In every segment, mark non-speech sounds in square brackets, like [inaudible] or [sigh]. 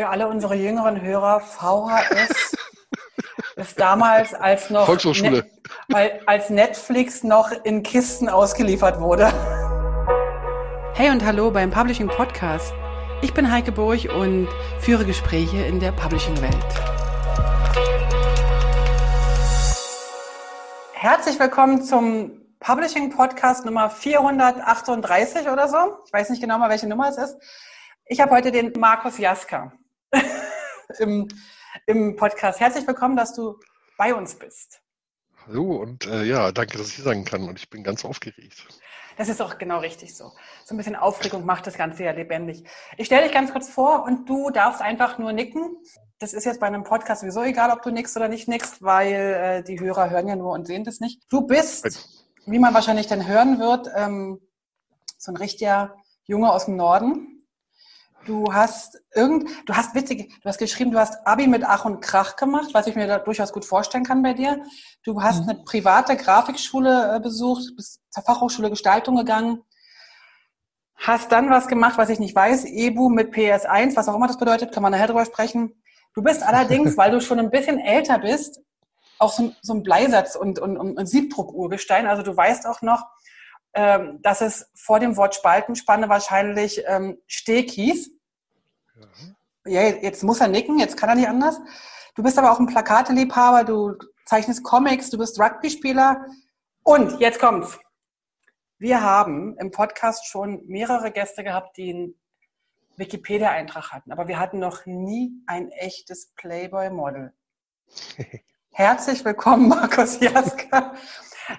Für alle unsere jüngeren Hörer, VHS ist damals als noch Volkshochschule. Ne, als Netflix noch in Kisten ausgeliefert wurde. Hey und hallo beim Publishing Podcast. Ich bin Heike Burg und führe Gespräche in der Publishing-Welt. Herzlich willkommen zum Publishing Podcast Nummer 438 oder so. Ich weiß nicht genau mal, welche Nummer es ist. Ich habe heute den Markus Jaska im, im Podcast. Herzlich willkommen, dass du bei uns bist. Hallo und äh, ja, danke, dass ich hier sein kann und ich bin ganz aufgeregt. Das ist auch genau richtig so. So ein bisschen Aufregung macht das Ganze ja lebendig. Ich stelle dich ganz kurz vor und du darfst einfach nur nicken. Das ist jetzt bei einem Podcast sowieso egal, ob du nickst oder nicht nickst, weil äh, die Hörer hören ja nur und sehen das nicht. Du bist, wie man wahrscheinlich dann hören wird, ähm, so ein richtiger Junge aus dem Norden. Du hast irgend, du hast witzig, du hast geschrieben, du hast Abi mit Ach und Krach gemacht, was ich mir da durchaus gut vorstellen kann bei dir. Du hast mhm. eine private Grafikschule äh, besucht, bist zur Fachhochschule Gestaltung gegangen, hast dann was gemacht, was ich nicht weiß, EBU mit PS1, was auch immer das bedeutet, kann man nachher drüber sprechen. Du bist allerdings, [laughs] weil du schon ein bisschen älter bist, auch so, so ein Bleisatz und, und, und Siebdruck-Urgestein. Also du weißt auch noch, ähm, dass es vor dem Wort Spaltenspanne wahrscheinlich ähm, Steg hieß. Ja. ja, jetzt muss er nicken, jetzt kann er nicht anders. Du bist aber auch ein Plakateliebhaber, du zeichnest Comics, du bist Rugby-Spieler. Und jetzt kommt's. Wir haben im Podcast schon mehrere Gäste gehabt, die einen Wikipedia-Eintrag hatten, aber wir hatten noch nie ein echtes Playboy-Model. [laughs] Herzlich willkommen, Markus Jaska.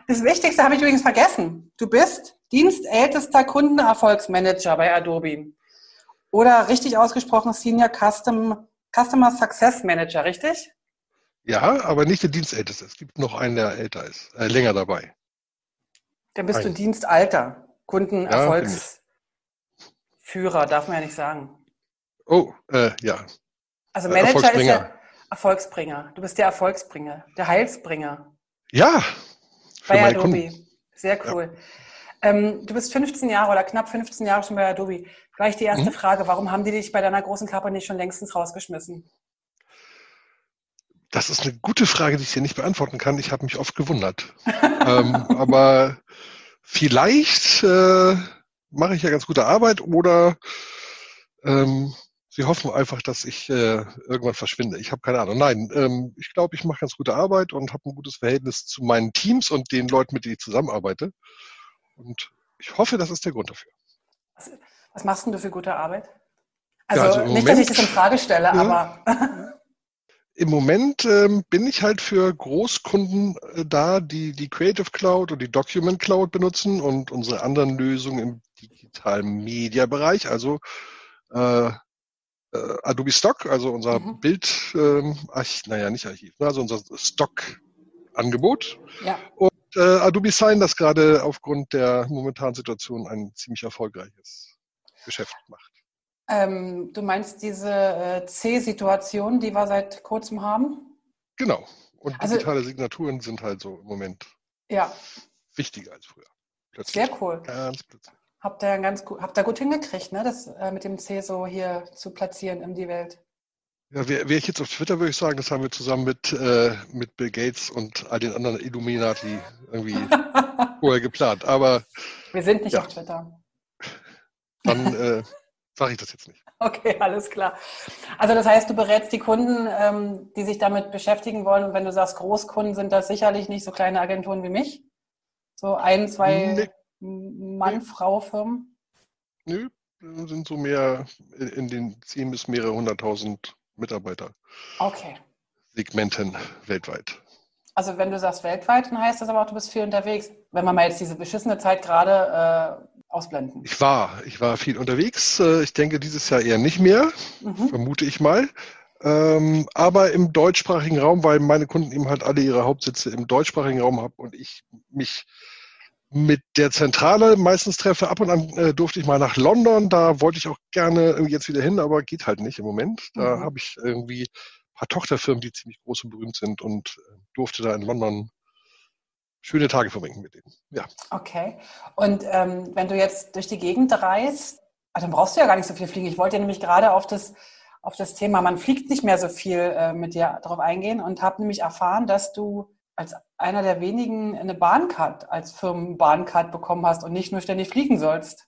Das Wichtigste habe ich übrigens vergessen. Du bist dienstältester Kundenerfolgsmanager bei Adobe. Oder richtig ausgesprochen Senior Custom, Customer Success Manager, richtig? Ja, aber nicht der Dienstälteste. Es gibt noch einen, der älter ist, äh, länger dabei. Dann bist Ein. du Dienstalter. Kundenerfolgsführer, ja, darf man ja nicht sagen. Oh, äh, ja. Also äh, Manager ist ja Erfolgsbringer. Du bist der Erfolgsbringer, der Heilsbringer. Ja, bei Adobe. Kunden. Sehr cool. Ja. Ähm, du bist 15 Jahre oder knapp 15 Jahre schon bei Adobe. Gleich die erste mhm. Frage, warum haben die dich bei deiner großen Kappe nicht schon längstens rausgeschmissen? Das ist eine gute Frage, die ich dir nicht beantworten kann. Ich habe mich oft gewundert. [laughs] ähm, aber vielleicht äh, mache ich ja ganz gute Arbeit oder ähm, Sie hoffen einfach, dass ich äh, irgendwann verschwinde. Ich habe keine Ahnung. Nein, ähm, ich glaube, ich mache ganz gute Arbeit und habe ein gutes Verhältnis zu meinen Teams und den Leuten, mit denen ich zusammenarbeite. Und ich hoffe, das ist der Grund dafür. Was, was machst denn du für gute Arbeit? Also, ja, also nicht, Moment, dass ich das in Frage stelle, ja, aber. [laughs] Im Moment ähm, bin ich halt für Großkunden äh, da, die die Creative Cloud und die Document Cloud benutzen und unsere anderen Lösungen im digitalen Media-Bereich, also äh, äh, Adobe Stock, also unser mhm. Bild, ähm, Arch, naja, nicht Archiv, ne, also unser Stock-Angebot. Ja. Und äh, Adobe Sign, das gerade aufgrund der momentanen Situation ein ziemlich erfolgreiches Geschäft macht. Ähm, du meinst diese äh, C-Situation, die wir seit kurzem haben? Genau. Und also digitale Signaturen sind halt so im Moment ja. wichtiger als früher. Plötzlich. Sehr cool. Ganz plötzlich. Habt ihr ganz gut, habt ihr gut hingekriegt, ne, das äh, mit dem C so hier zu platzieren in die Welt. Ja, wäre ich jetzt auf Twitter, würde ich sagen, das haben wir zusammen mit, äh, mit Bill Gates und all den anderen Illuminati irgendwie [laughs] vorher geplant. Aber wir sind nicht ja. auf Twitter. Dann äh, sage ich das jetzt nicht. [laughs] Okay, alles klar. Also das heißt, du berätst die Kunden, ähm, die sich damit beschäftigen wollen. Und wenn du sagst, Großkunden, sind das sicherlich nicht so kleine Agenturen wie mich. So ein, zwei. Nee Mann-Frau-Firmen? Nö, sind so mehr in den 10 bis mehrere hunderttausend Mitarbeiter. Okay. Segmenten weltweit. Also wenn du sagst weltweit, dann heißt das aber auch, du bist viel unterwegs. Wenn wir mal jetzt diese beschissene Zeit gerade äh, ausblenden. Ich war, ich war viel unterwegs. Äh, ich denke dieses Jahr eher nicht mehr, mhm. vermute ich mal. Ähm, aber im deutschsprachigen Raum, weil meine Kunden eben halt alle ihre Hauptsitze im deutschsprachigen Raum haben und ich mich mit der Zentrale meistens treffe. Ab und an äh, durfte ich mal nach London. Da wollte ich auch gerne jetzt wieder hin, aber geht halt nicht im Moment. Da mhm. habe ich irgendwie ein paar Tochterfirmen, die ziemlich groß und berühmt sind und äh, durfte da in London schöne Tage verbringen mit denen. Ja. Okay. Und ähm, wenn du jetzt durch die Gegend reist, also dann brauchst du ja gar nicht so viel fliegen. Ich wollte ja nämlich gerade auf das auf das Thema, man fliegt nicht mehr so viel äh, mit dir darauf eingehen und habe nämlich erfahren, dass du als einer der wenigen eine Bahncard als Firmenbahncard bekommen hast und nicht nur ständig fliegen sollst.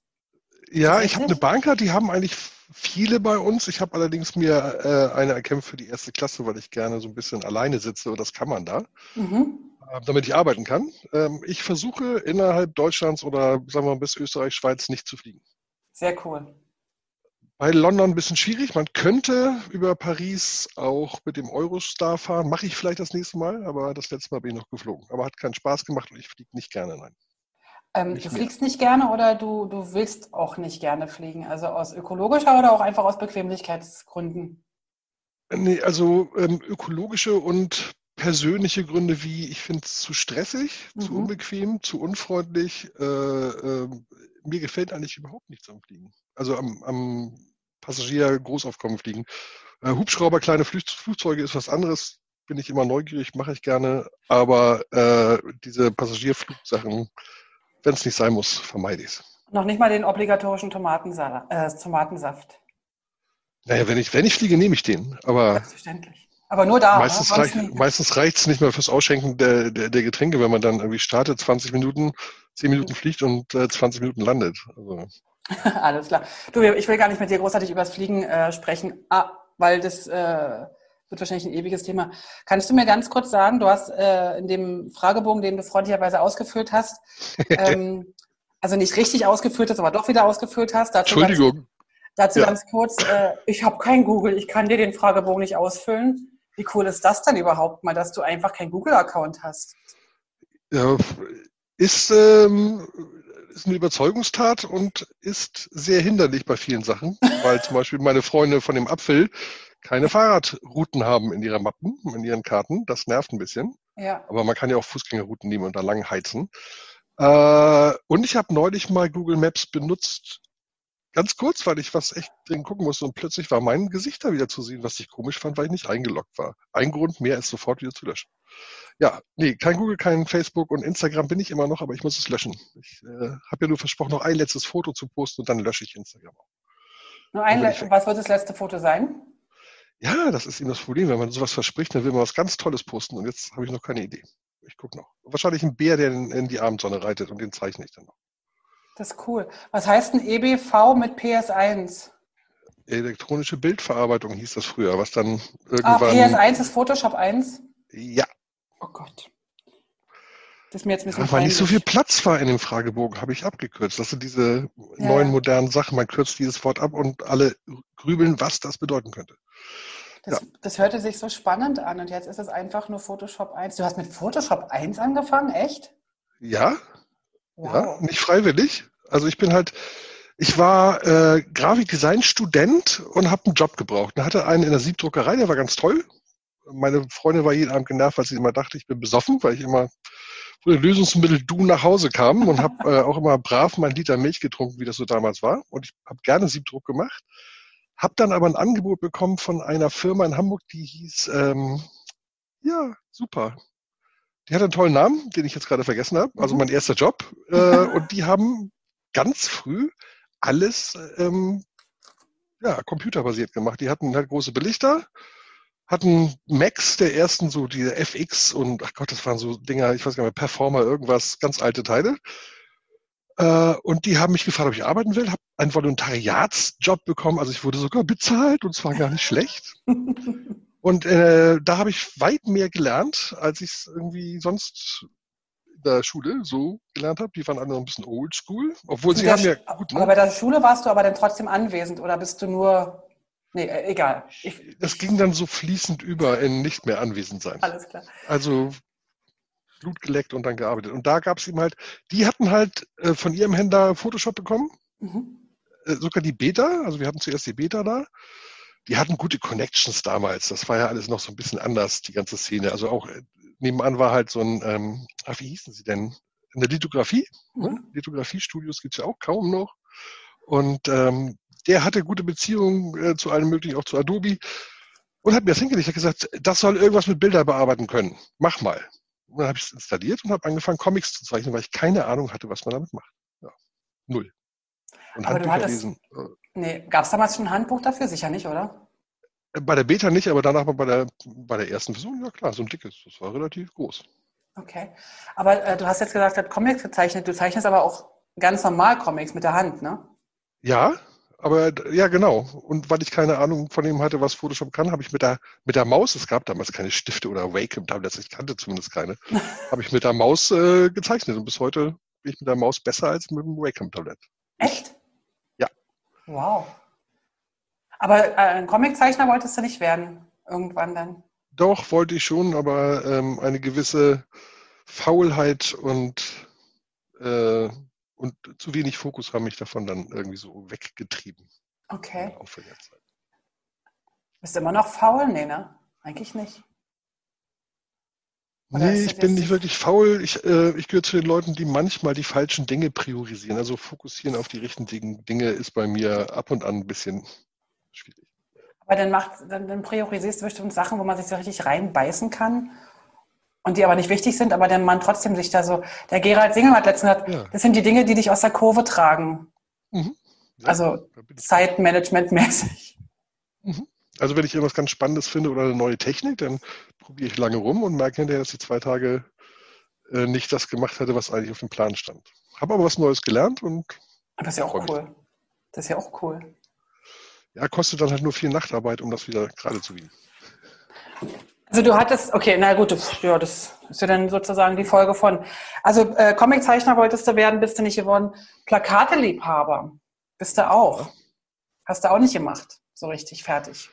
Ja, ich habe eine Bahncard, die haben eigentlich viele bei uns. Ich habe allerdings mir äh, eine erkämpft für die erste Klasse, weil ich gerne so ein bisschen alleine sitze und das kann man da, mhm. äh, damit ich arbeiten kann. Ähm, ich versuche innerhalb Deutschlands oder sagen wir mal bis Österreich, Schweiz nicht zu fliegen. Sehr cool. Bei London ein bisschen schwierig. Man könnte über Paris auch mit dem Eurostar fahren. Mache ich vielleicht das nächste Mal, aber das letzte Mal bin ich noch geflogen. Aber hat keinen Spaß gemacht und ich fliege nicht gerne, nein. Ähm, du fliegst nicht gerne oder du, du willst auch nicht gerne fliegen? Also aus ökologischer oder auch einfach aus Bequemlichkeitsgründen? Nee, also ähm, ökologische und persönliche Gründe wie, ich finde es zu stressig, mhm. zu unbequem, zu unfreundlich. Äh, äh, mir gefällt eigentlich überhaupt nichts am Fliegen. Also am, am Passagier Großaufkommen fliegen. Äh, Hubschrauber, kleine Flug Flugzeuge ist was anderes. Bin ich immer neugierig, mache ich gerne. Aber äh, diese Passagierflugsachen, wenn es nicht sein muss, vermeide ich es. Noch nicht mal den obligatorischen Tomatensalat, äh, Tomatensaft. Naja, wenn ich, wenn ich fliege, nehme ich den. Aber Selbstverständlich. Aber nur da. Meistens, ne? reicht, meistens reicht es nicht mehr fürs Ausschenken der, der, der, Getränke, wenn man dann irgendwie startet, 20 Minuten, 10 Minuten fliegt und äh, 20 Minuten landet. Also. [laughs] Alles klar. Du, ich will gar nicht mit dir großartig über das Fliegen äh, sprechen, ah, weil das äh, wird wahrscheinlich ein ewiges Thema. Kannst du mir ganz kurz sagen, du hast äh, in dem Fragebogen, den du freundlicherweise ausgefüllt hast, [laughs] ähm, also nicht richtig ausgefüllt hast, aber doch wieder ausgefüllt hast. Dazu Entschuldigung. Ganz, dazu ja. ganz kurz, äh, ich habe kein Google, ich kann dir den Fragebogen nicht ausfüllen. Wie cool ist das denn überhaupt mal, dass du einfach keinen Google-Account hast? Ja, ist, ähm, ist eine Überzeugungstat und ist sehr hinderlich bei vielen Sachen, weil zum Beispiel meine Freunde von dem Apfel keine Fahrradrouten haben in ihrer Mappen, in ihren Karten. Das nervt ein bisschen. Ja. Aber man kann ja auch Fußgängerrouten nehmen und da lang heizen. Äh, und ich habe neulich mal Google Maps benutzt, ganz kurz, weil ich was echt drin gucken musste und plötzlich war mein Gesicht da wieder zu sehen, was ich komisch fand, weil ich nicht eingeloggt war. Ein Grund mehr ist sofort wieder zu löschen. Ja, nee, kein Google, kein Facebook und Instagram bin ich immer noch, aber ich muss es löschen. Ich äh, habe ja nur versprochen, noch ein letztes Foto zu posten und dann lösche ich Instagram auch. Nur ein, was wird das letzte Foto sein? Ja, das ist eben das Problem. Wenn man sowas verspricht, dann will man was ganz Tolles posten und jetzt habe ich noch keine Idee. Ich gucke noch. Wahrscheinlich ein Bär, der in, in die Abendsonne reitet und den zeichne ich dann noch. Das ist cool. Was heißt ein EBV mit PS1? Elektronische Bildverarbeitung hieß das früher, was dann ah, irgendwann. Ah, PS1 ist Photoshop 1? Ja. Oh Gott. Das ist mir jetzt ein bisschen ja, Weil nicht so viel Platz war in dem Fragebogen, habe ich abgekürzt. Das sind diese ja. neuen modernen Sachen. Man kürzt dieses Wort ab und alle grübeln, was das bedeuten könnte. Das, ja. das hörte sich so spannend an und jetzt ist es einfach nur Photoshop 1. Du hast mit Photoshop 1 angefangen, echt? Ja, wow. ja, nicht freiwillig. Also ich bin halt, ich war äh, Grafikdesign-Student und habe einen Job gebraucht. Da hatte einen in der Siebdruckerei, der war ganz toll. Meine Freundin war jeden Abend genervt, weil sie immer dachte, ich bin besoffen, weil ich immer von Lösungsmittel Du nach Hause kam und habe äh, auch immer brav mein Liter Milch getrunken, wie das so damals war. Und ich habe gerne Siebdruck gemacht. Hab dann aber ein Angebot bekommen von einer Firma in Hamburg, die hieß, ähm, ja, super. Die hat einen tollen Namen, den ich jetzt gerade vergessen habe. Also mhm. mein erster Job. Äh, und die haben ganz früh alles ähm, ja, computerbasiert gemacht. Die hatten halt große Belichter, hatten Macs der ersten, so diese FX und ach Gott, das waren so Dinger, ich weiß gar nicht mehr, Performer, irgendwas, ganz alte Teile. Äh, und die haben mich gefragt, ob ich arbeiten will, habe einen Volontariatsjob bekommen, also ich wurde sogar bezahlt und zwar gar nicht schlecht. [laughs] Und äh, da habe ich weit mehr gelernt, als ich es irgendwie sonst in der Schule so gelernt habe. Die waren alle noch ein bisschen oldschool, obwohl sie haben ja gut. Ne? Aber bei der Schule warst du aber dann trotzdem anwesend oder bist du nur Nee, äh, egal. Ich, das ging dann so fließend über in nicht mehr anwesend sein. Alles klar. Also Blut geleckt und dann gearbeitet. Und da gab es ihm halt, die hatten halt äh, von ihrem Händler Photoshop bekommen. Mhm. Äh, sogar die Beta, also wir hatten zuerst die Beta da. Die hatten gute Connections damals. Das war ja alles noch so ein bisschen anders, die ganze Szene. Also auch äh, nebenan war halt so ein, ähm, ach, wie hießen sie denn? Eine Lithografie. Ne? Mhm. Lithografie-Studios gibt es ja auch kaum noch. Und ähm, der hatte gute Beziehungen äh, zu allem möglichen, auch zu Adobe. Und hat mir das hingelegt, hat gesagt, das soll irgendwas mit Bilder bearbeiten können. Mach mal. Und dann habe ich es installiert und habe angefangen, Comics zu zeichnen, weil ich keine Ahnung hatte, was man damit macht. Ja. Null. Und Aber Handbücher hattest, lesen. Nee, gab es damals schon ein Handbuch dafür? Sicher nicht, oder? Bei der Beta nicht, aber danach bei der, bei der ersten Version, ja klar, so ein dickes. Das war relativ groß. Okay. Aber äh, du hast jetzt gesagt, du hast Comics gezeichnet. Du zeichnest aber auch ganz normal Comics mit der Hand, ne? Ja, aber ja, genau. Und weil ich keine Ahnung von ihm hatte, was Photoshop kann, habe ich mit der, mit der Maus, es gab damals keine Stifte oder Wacom-Tablets, ich kannte zumindest keine, [laughs] habe ich mit der Maus äh, gezeichnet. Und bis heute bin ich mit der Maus besser als mit dem Wacom-Tablet. Echt? Wow. Aber äh, ein Comiczeichner wolltest du nicht werden, irgendwann dann? Doch, wollte ich schon, aber ähm, eine gewisse Faulheit und, äh, und zu wenig Fokus haben mich davon dann irgendwie so weggetrieben. Okay. Bist du immer noch faul? Nee, ne? Eigentlich nicht. Oder nee, ich bin nicht wirklich faul. Ich, äh, ich gehöre zu den Leuten, die manchmal die falschen Dinge priorisieren. Also fokussieren auf die richtigen Dinge ist bei mir ab und an ein bisschen schwierig. Aber dann, macht, dann, dann priorisierst du bestimmt Sachen, wo man sich so richtig reinbeißen kann und die aber nicht wichtig sind, aber der Mann trotzdem sich da so. Der Gerald Singel hat letztens gesagt, ja. das sind die Dinge, die dich aus der Kurve tragen. Mhm. Ja, also Zeitmanagement-mäßig. Mhm. Also wenn ich irgendwas ganz Spannendes finde oder eine neue Technik, dann probiere ich lange rum und merke hinterher, dass ich zwei Tage äh, nicht das gemacht hatte, was eigentlich auf dem Plan stand. Habe aber was Neues gelernt und. Das ist ja auch cool. Das ist ja auch cool. Ja, kostet dann halt nur viel Nachtarbeit, um das wieder gerade zu biegen. Also du hattest, okay, na gut, ja, das ist ja dann sozusagen die Folge von. Also äh, Comiczeichner wolltest du werden, bist du nicht geworden. Plakateliebhaber bist du auch. Hast du auch nicht gemacht, so richtig fertig.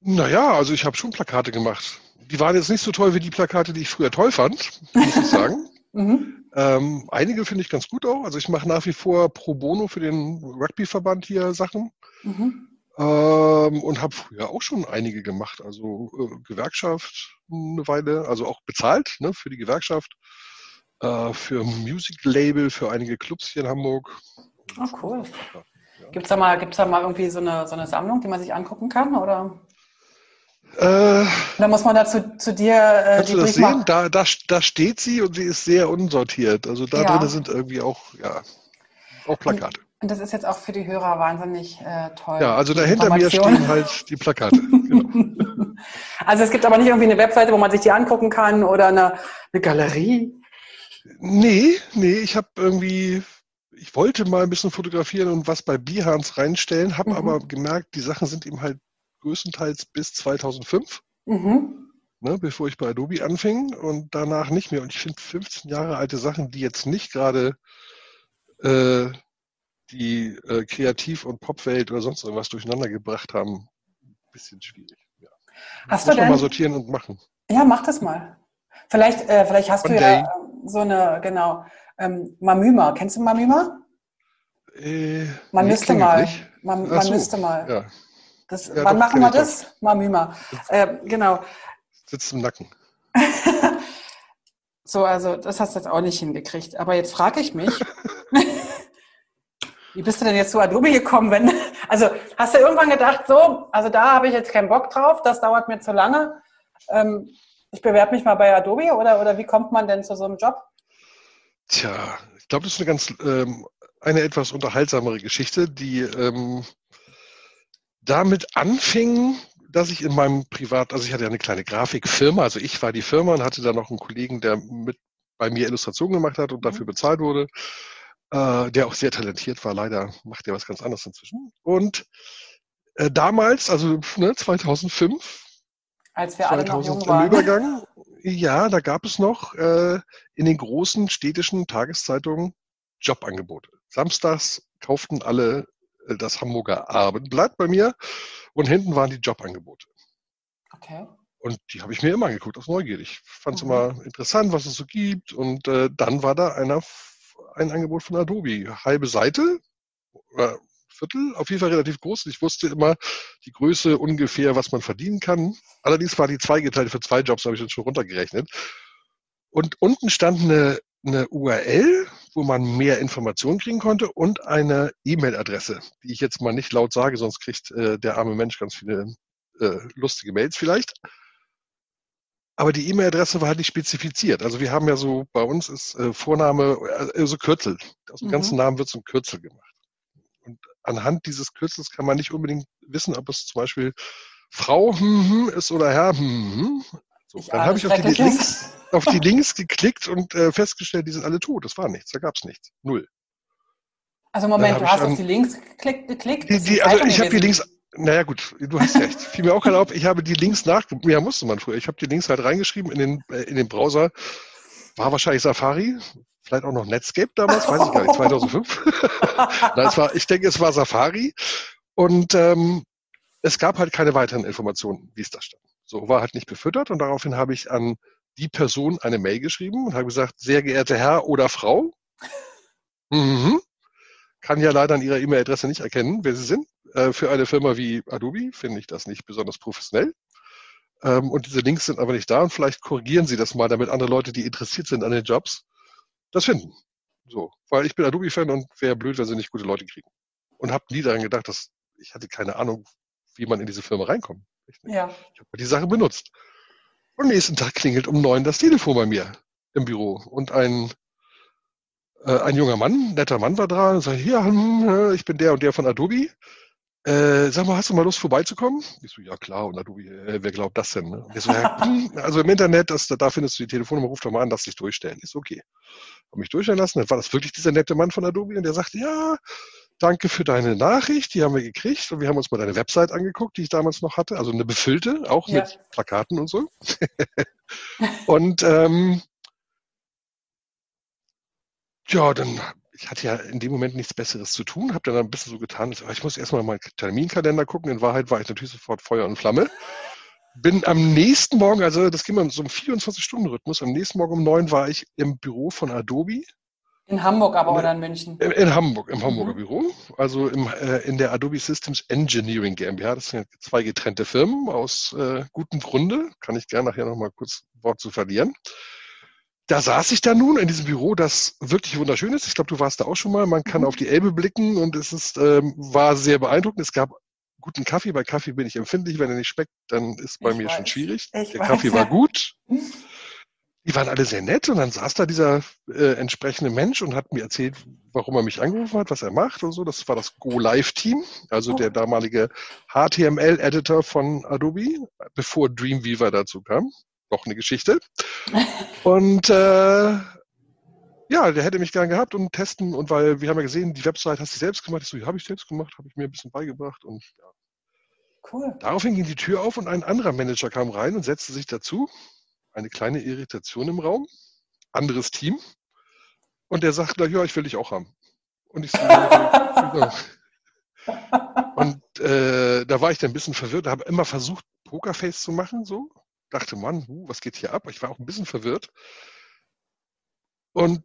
Naja, also ich habe schon Plakate gemacht. Die waren jetzt nicht so toll wie die Plakate, die ich früher toll fand, muss ich sagen. [laughs] mhm. ähm, einige finde ich ganz gut auch. Also ich mache nach wie vor pro bono für den Rugbyverband hier Sachen. Mhm. Ähm, und habe früher auch schon einige gemacht. Also äh, Gewerkschaft eine Weile, also auch bezahlt ne, für die Gewerkschaft, äh, für Music Label, für einige Clubs hier in Hamburg. Oh, cool. Ja. Gibt es da, mal, da mal irgendwie so eine, so eine Sammlung, die man sich angucken kann? Oder? Äh, da muss man dazu zu dir äh, kannst du das sehen? Da, da, da steht sie und sie ist sehr unsortiert. Also da ja. drin sind irgendwie auch, ja, auch Plakate. Und das ist jetzt auch für die Hörer wahnsinnig äh, toll. Ja, also dahinter mir stehen halt die Plakate. Genau. [laughs] also es gibt aber nicht irgendwie eine Webseite, wo man sich die angucken kann oder eine, eine Galerie? Nee, nee, ich habe irgendwie, ich wollte mal ein bisschen fotografieren und was bei Behance reinstellen, habe mhm. aber gemerkt, die Sachen sind eben halt größtenteils bis 2005. Mhm. Ne, bevor ich bei Adobe anfing und danach nicht mehr. Und ich finde 15 Jahre alte Sachen, die jetzt nicht gerade äh, die äh, Kreativ- und Popwelt oder sonst irgendwas durcheinander gebracht haben, ein bisschen schwierig. Ja. Hast Muss du denn, mal sortieren und machen. Ja, mach das mal. Vielleicht, äh, vielleicht hast One du day. ja so eine, genau, ähm, Mamüma. Kennst du Mamüma? Äh, man müsste mal. Man, man so, müsste mal. Ja. Das, ja, wann doch, machen wir das? Doch. Mamüma. Äh, genau. Sitzt im Nacken. [laughs] so, also das hast du jetzt auch nicht hingekriegt. Aber jetzt frage ich mich. [laughs] Wie bist du denn jetzt zu Adobe gekommen? Wenn, [laughs] also hast du irgendwann gedacht, so, also da habe ich jetzt keinen Bock drauf, das dauert mir zu lange. Ähm, ich bewerbe mich mal bei Adobe oder, oder wie kommt man denn zu so einem Job? Tja, ich glaube, das ist eine ganz ähm, eine etwas unterhaltsamere Geschichte, die ähm, damit anfing, dass ich in meinem Privat, also ich hatte ja eine kleine Grafikfirma, also ich war die Firma und hatte da noch einen Kollegen, der mit bei mir Illustrationen gemacht hat und dafür mhm. bezahlt wurde äh, der auch sehr talentiert war. Leider macht er was ganz anderes inzwischen. Und äh, damals, also ne, 2005, als wir alle noch jung waren. Übergang, ja, da gab es noch äh, in den großen städtischen Tageszeitungen Jobangebote. Samstags kauften alle das Hamburger Abendblatt bei mir und hinten waren die Jobangebote. Okay. Und die habe ich mir immer angeguckt, aus neugierig. Fand es mhm. immer interessant, was es so gibt. Und äh, dann war da einer ein Angebot von Adobe. Halbe Seite oder Viertel, auf jeden Fall relativ groß. Ich wusste immer die Größe ungefähr, was man verdienen kann. Allerdings war die zweigeteilt für zwei Jobs, habe ich jetzt schon runtergerechnet. Und unten stand eine, eine URL, wo man mehr Informationen kriegen konnte und eine E-Mail-Adresse, die ich jetzt mal nicht laut sage, sonst kriegt äh, der arme Mensch ganz viele äh, lustige Mails vielleicht. Aber die E-Mail-Adresse war halt nicht spezifiziert. Also wir haben ja so, bei uns ist äh, Vorname, also Kürzel. Aus dem mhm. ganzen Namen wird so ein Kürzel gemacht. Und anhand dieses Kürzels kann man nicht unbedingt wissen, ob es zum Beispiel Frau hm, hm, ist oder Herr hm. So, dann habe ich auf die, Links, auf die Links geklickt und äh, festgestellt, die sind alle tot. Das war nichts, da gab es nichts. Null. Also Moment, du hast auf die Links geklickt? geklickt die, die, also ich habe die Links, naja gut, du hast recht. Fiel mir auch gerade auf, ich habe die Links nach, ja musste man früher, ich habe die Links halt reingeschrieben in den, äh, in den Browser. War wahrscheinlich Safari, vielleicht auch noch Netscape damals, weiß ich gar nicht, 2005. [laughs] Nein, es war, ich denke, es war Safari. Und ähm, es gab halt keine weiteren Informationen, wie es da stand. So war halt nicht befüttert und daraufhin habe ich an die Person eine Mail geschrieben und habe gesagt, sehr geehrte Herr oder Frau, [laughs] mhm. kann ja leider an Ihrer E-Mail-Adresse nicht erkennen, wer Sie sind. Äh, für eine Firma wie Adobe finde ich das nicht besonders professionell. Ähm, und diese Links sind aber nicht da und vielleicht korrigieren Sie das mal, damit andere Leute, die interessiert sind an den Jobs, das finden. So, weil ich bin Adobe-Fan und wäre blöd, wenn sie nicht gute Leute kriegen. Und habe nie daran gedacht, dass ich hatte keine Ahnung, wie man in diese Firma reinkommt. Ja. Ich habe die Sache benutzt. Und nächsten Tag klingelt um neun das Telefon bei mir im Büro. Und ein, äh, ein junger Mann, netter Mann war dran und sagt, ja, hm, äh, ich bin der und der von Adobe. Äh, sag mal, hast du mal Lust vorbeizukommen? Ich so, ja klar, und Adobe, äh, wer glaubt das denn? Ne? So, ja, hm, also im Internet, das, da findest du die Telefonnummer, ruf doch mal an, lass dich durchstellen. Ist okay. Hab mich durchstellen lassen, dann war das wirklich dieser nette Mann von Adobe und der sagte, ja, danke für deine Nachricht, die haben wir gekriegt und wir haben uns mal deine Website angeguckt, die ich damals noch hatte, also eine befüllte, auch ja. mit Plakaten und so. [laughs] und ähm, ja, dann, ich hatte ja in dem Moment nichts Besseres zu tun, habe dann ein bisschen so getan, ich muss erstmal meinen Terminkalender gucken. In Wahrheit war ich natürlich sofort Feuer und Flamme. Bin am nächsten Morgen, also das ging mal so einem 24-Stunden-Rhythmus, am nächsten Morgen um neun war ich im Büro von Adobe in Hamburg aber oder in München? In, in Hamburg, im Hamburger mhm. Büro. Also im, äh, in der Adobe Systems Engineering GmbH. Das sind zwei getrennte Firmen aus äh, gutem Grunde. Kann ich gerne nachher nochmal kurz Wort zu verlieren. Da saß ich dann nun in diesem Büro, das wirklich wunderschön ist. Ich glaube, du warst da auch schon mal. Man kann mhm. auf die Elbe blicken und es ist, ähm, war sehr beeindruckend. Es gab guten Kaffee. Bei Kaffee bin ich empfindlich. Wenn er nicht schmeckt, dann ist bei ich mir weiß. schon schwierig. Ich der weiß. Kaffee war gut. Die waren alle sehr nett und dann saß da dieser äh, entsprechende Mensch und hat mir erzählt, warum er mich angerufen hat, was er macht und so. Das war das Go Live Team, also oh. der damalige HTML-Editor von Adobe, bevor Dreamweaver dazu kam. Noch eine Geschichte. [laughs] und äh, ja, der hätte mich gern gehabt und testen und weil wir haben ja gesehen, die Website hast du selbst gemacht. Ich so, ja, habe ich selbst gemacht, habe ich mir ein bisschen beigebracht und ja. Cool. Daraufhin ging die Tür auf und ein anderer Manager kam rein und setzte sich dazu eine kleine Irritation im Raum, anderes Team. Und der sagt, na ja, ich will dich auch haben. Und ich so, Und äh, da war ich dann ein bisschen verwirrt, habe immer versucht, Pokerface zu machen, so. Dachte, Mann, uh, was geht hier ab? Ich war auch ein bisschen verwirrt. Und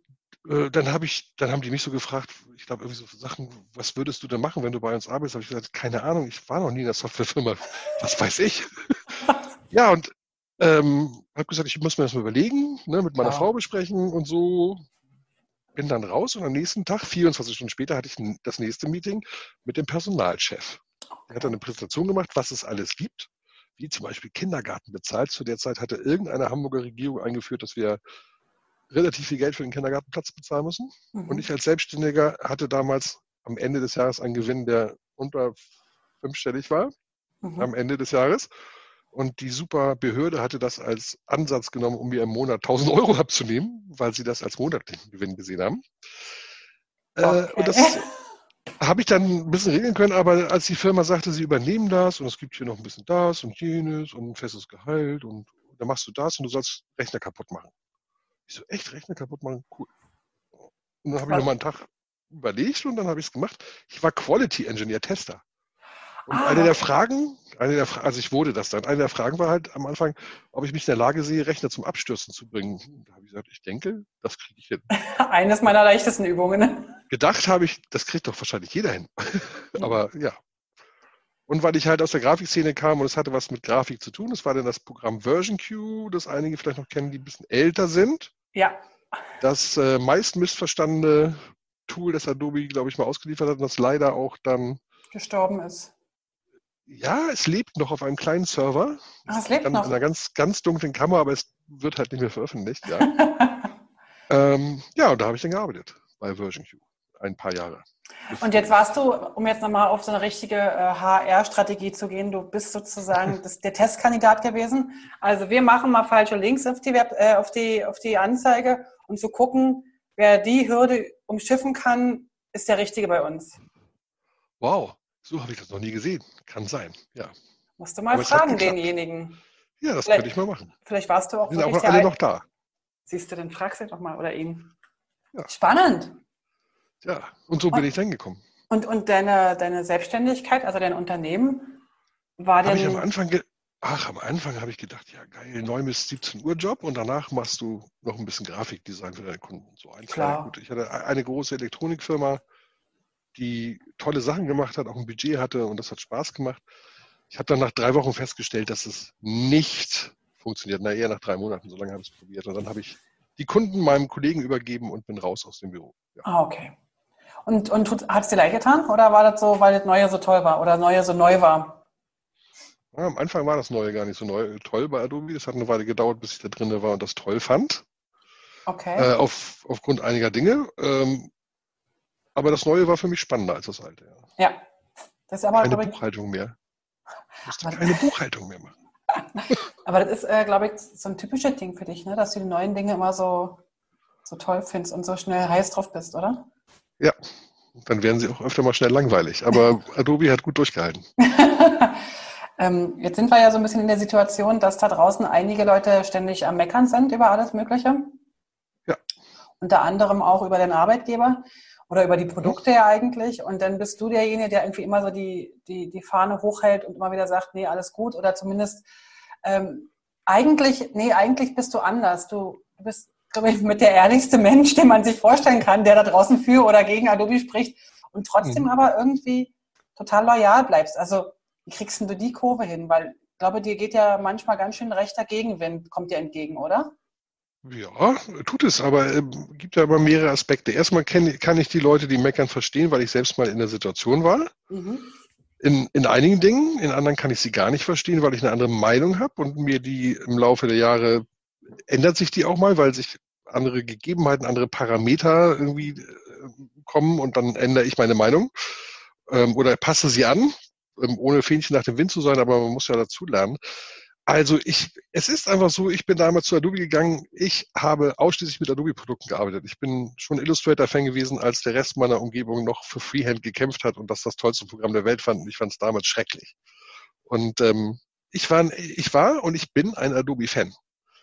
äh, dann habe ich, dann haben die mich so gefragt, ich glaube irgendwie so Sachen, was würdest du denn machen, wenn du bei uns arbeitest? Habe ich gesagt, keine Ahnung, ich war noch nie in der Softwarefirma, was weiß ich. ja, und ähm, habe gesagt, ich muss mir das mal überlegen, ne, mit meiner ja. Frau besprechen und so. Bin dann raus und am nächsten Tag, 24 Stunden später, hatte ich das nächste Meeting mit dem Personalchef. Er hat dann eine Präsentation gemacht, was es alles gibt, wie zum Beispiel Kindergarten bezahlt. Zu der Zeit hatte irgendeine Hamburger Regierung eingeführt, dass wir relativ viel Geld für den Kindergartenplatz bezahlen müssen. Mhm. Und ich als Selbstständiger hatte damals am Ende des Jahres einen Gewinn, der unter fünfstellig war, mhm. am Ende des Jahres. Und die super Behörde hatte das als Ansatz genommen, um mir im Monat 1000 Euro [laughs] abzunehmen, weil sie das als monatlichen Gewinn gesehen haben. Äh, okay. Äh, und das [laughs] habe ich dann ein bisschen regeln können, aber als die Firma sagte, sie übernehmen das und es gibt hier noch ein bisschen das und jenes und ein festes Gehalt und dann machst du das und du sollst Rechner kaputt machen. Ich so, echt Rechner kaputt machen? Cool. Und dann habe ich nochmal einen Tag überlegt und dann habe ich es gemacht. Ich war Quality Engineer Tester. Und ah. eine der Fragen, eine der, also ich wurde das dann, eine der Fragen war halt am Anfang, ob ich mich in der Lage sehe, Rechner zum Abstürzen zu bringen. Da habe ich gesagt, ich denke, das kriege ich hin. [laughs] Eines meiner leichtesten Übungen. Gedacht habe ich, das kriegt doch wahrscheinlich jeder hin. [laughs] Aber ja. Und weil ich halt aus der Grafikszene kam und es hatte was mit Grafik zu tun, das war dann das Programm Version Q, das einige vielleicht noch kennen, die ein bisschen älter sind. Ja. Das äh, meist missverstandene Tool, das Adobe, glaube ich, mal ausgeliefert hat und das leider auch dann gestorben ist. Ja, es lebt noch auf einem kleinen Server. Ach, es lebt in noch. In einer ganz, ganz dunklen Kammer, aber es wird halt nicht mehr veröffentlicht. Ja, [laughs] ähm, ja und da habe ich dann gearbeitet bei Version Q. Ein paar Jahre. Und jetzt warst du, um jetzt nochmal auf so eine richtige äh, HR-Strategie zu gehen, du bist sozusagen [laughs] das, der Testkandidat gewesen. Also wir machen mal falsche Links auf die, Web, äh, auf die, auf die Anzeige und zu gucken, wer die Hürde umschiffen kann, ist der Richtige bei uns. Wow, so habe ich das noch nie gesehen. Kann sein, ja. Musst du mal Aber fragen, denjenigen. Ja, das könnte ich mal machen. Vielleicht warst du auch Wir sind auch alle noch da. Siehst du, dann fragst du doch mal oder ihn. Ja. Spannend. Ja, und so bin und, ich dann gekommen. Und, und deine, deine Selbstständigkeit, also dein Unternehmen, war denn... Ich am Anfang Ach, am Anfang habe ich gedacht, ja geil, 9 bis 17 Uhr Job und danach machst du noch ein bisschen Grafikdesign für deine Kunden. So ein, Klar. Gut. Ich hatte eine große Elektronikfirma, die tolle Sachen gemacht hat, auch ein Budget hatte und das hat Spaß gemacht. Ich habe dann nach drei Wochen festgestellt, dass es nicht funktioniert. Na, eher nach drei Monaten, so lange habe ich es probiert. Und dann habe ich die Kunden meinem Kollegen übergeben und bin raus aus dem Büro. Ja. Ah, okay. Und, und hat es dir leid getan oder war das so, weil das Neue so toll war oder Neue so neu war? Ja, am Anfang war das Neue gar nicht so neu, toll bei Adobe. Es hat eine Weile gedauert, bis ich da drin war und das toll fand. Okay. Äh, auf, aufgrund einiger Dinge. Ähm, aber das Neue war für mich spannender als das Alte. Ja. ja. Das ist aber, keine Buchhaltung mehr. Ich musste keine Buchhaltung mehr machen. [laughs] aber das ist, äh, glaube ich, so ein typisches Ding für dich, ne? dass du die neuen Dinge immer so, so toll findest und so schnell heiß drauf bist, oder? Ja. Dann werden sie auch öfter mal schnell langweilig. Aber [laughs] Adobe hat gut durchgehalten. [laughs] Ähm, jetzt sind wir ja so ein bisschen in der Situation, dass da draußen einige Leute ständig am Meckern sind über alles Mögliche. Ja. Unter anderem auch über den Arbeitgeber oder über die Produkte ja eigentlich. Und dann bist du derjenige, der irgendwie immer so die, die, die Fahne hochhält und immer wieder sagt, nee, alles gut. Oder zumindest ähm, eigentlich, nee, eigentlich bist du anders. Du bist, glaube ich, mit der ehrlichste Mensch, den man sich vorstellen kann, der da draußen für oder gegen Adobe spricht und trotzdem mhm. aber irgendwie total loyal bleibst. Also wie kriegst du die Kurve hin? Weil ich glaube, dir geht ja manchmal ganz schön rechter Gegenwind, kommt dir entgegen, oder? Ja, tut es, aber äh, gibt ja immer mehrere Aspekte. Erstmal kenn, kann ich die Leute, die meckern, verstehen, weil ich selbst mal in der Situation war. Mhm. In, in einigen Dingen, in anderen kann ich sie gar nicht verstehen, weil ich eine andere Meinung habe und mir die im Laufe der Jahre ändert sich die auch mal, weil sich andere Gegebenheiten, andere Parameter irgendwie äh, kommen und dann ändere ich meine Meinung ähm, oder passe sie an. Ähm, ohne Fähnchen nach dem Wind zu sein, aber man muss ja dazu lernen. Also ich, es ist einfach so, ich bin damals zu Adobe gegangen. Ich habe ausschließlich mit Adobe-Produkten gearbeitet. Ich bin schon Illustrator-Fan gewesen, als der Rest meiner Umgebung noch für Freehand gekämpft hat und das das tollste Programm der Welt fand. ich fand es damals schrecklich. Und ähm, ich war, ich war und ich bin ein Adobe-Fan.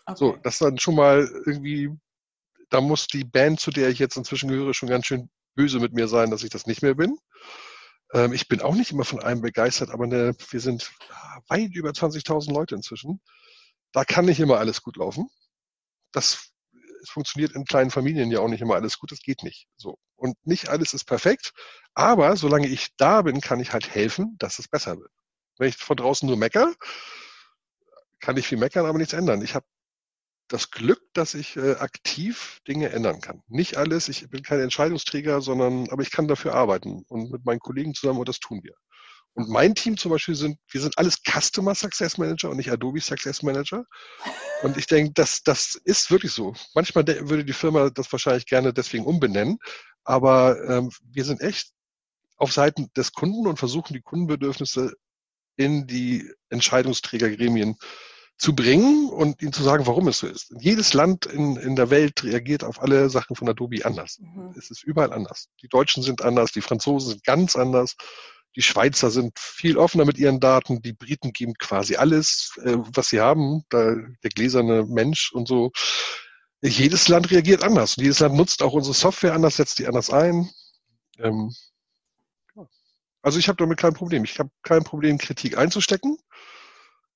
Okay. So, das dann schon mal irgendwie, da muss die Band, zu der ich jetzt inzwischen gehöre, schon ganz schön böse mit mir sein, dass ich das nicht mehr bin. Ähm, ich bin auch nicht immer von allem begeistert, aber eine, wir sind weit über 20.000 Leute inzwischen. Da kann nicht immer alles gut laufen. Das funktioniert in kleinen Familien ja auch nicht immer alles gut. Das geht nicht. So. Und nicht alles ist perfekt. Aber solange ich da bin, kann ich halt helfen, dass es besser wird. Wenn ich von draußen nur mecker, kann ich viel meckern, aber nichts ändern. Ich habe das Glück, dass ich äh, aktiv Dinge ändern kann. Nicht alles, ich bin kein Entscheidungsträger, sondern aber ich kann dafür arbeiten und mit meinen Kollegen zusammen und das tun wir. Und mein Team zum Beispiel sind, wir sind alles Customer Success Manager und nicht Adobe Success Manager. Und ich denke, das, das ist wirklich so. Manchmal würde die Firma das wahrscheinlich gerne deswegen umbenennen, aber ähm, wir sind echt auf Seiten des Kunden und versuchen die Kundenbedürfnisse in die Entscheidungsträgergremien zu bringen und ihnen zu sagen, warum es so ist. Jedes Land in, in der Welt reagiert auf alle Sachen von Adobe anders. Mhm. Es ist überall anders. Die Deutschen sind anders, die Franzosen sind ganz anders. Die Schweizer sind viel offener mit ihren Daten. Die Briten geben quasi alles, äh, was sie haben. Da, der gläserne Mensch und so. Jedes Land reagiert anders. Und jedes Land nutzt auch unsere Software anders, setzt die anders ein. Ähm, also ich habe damit kein Problem. Ich habe kein Problem, Kritik einzustecken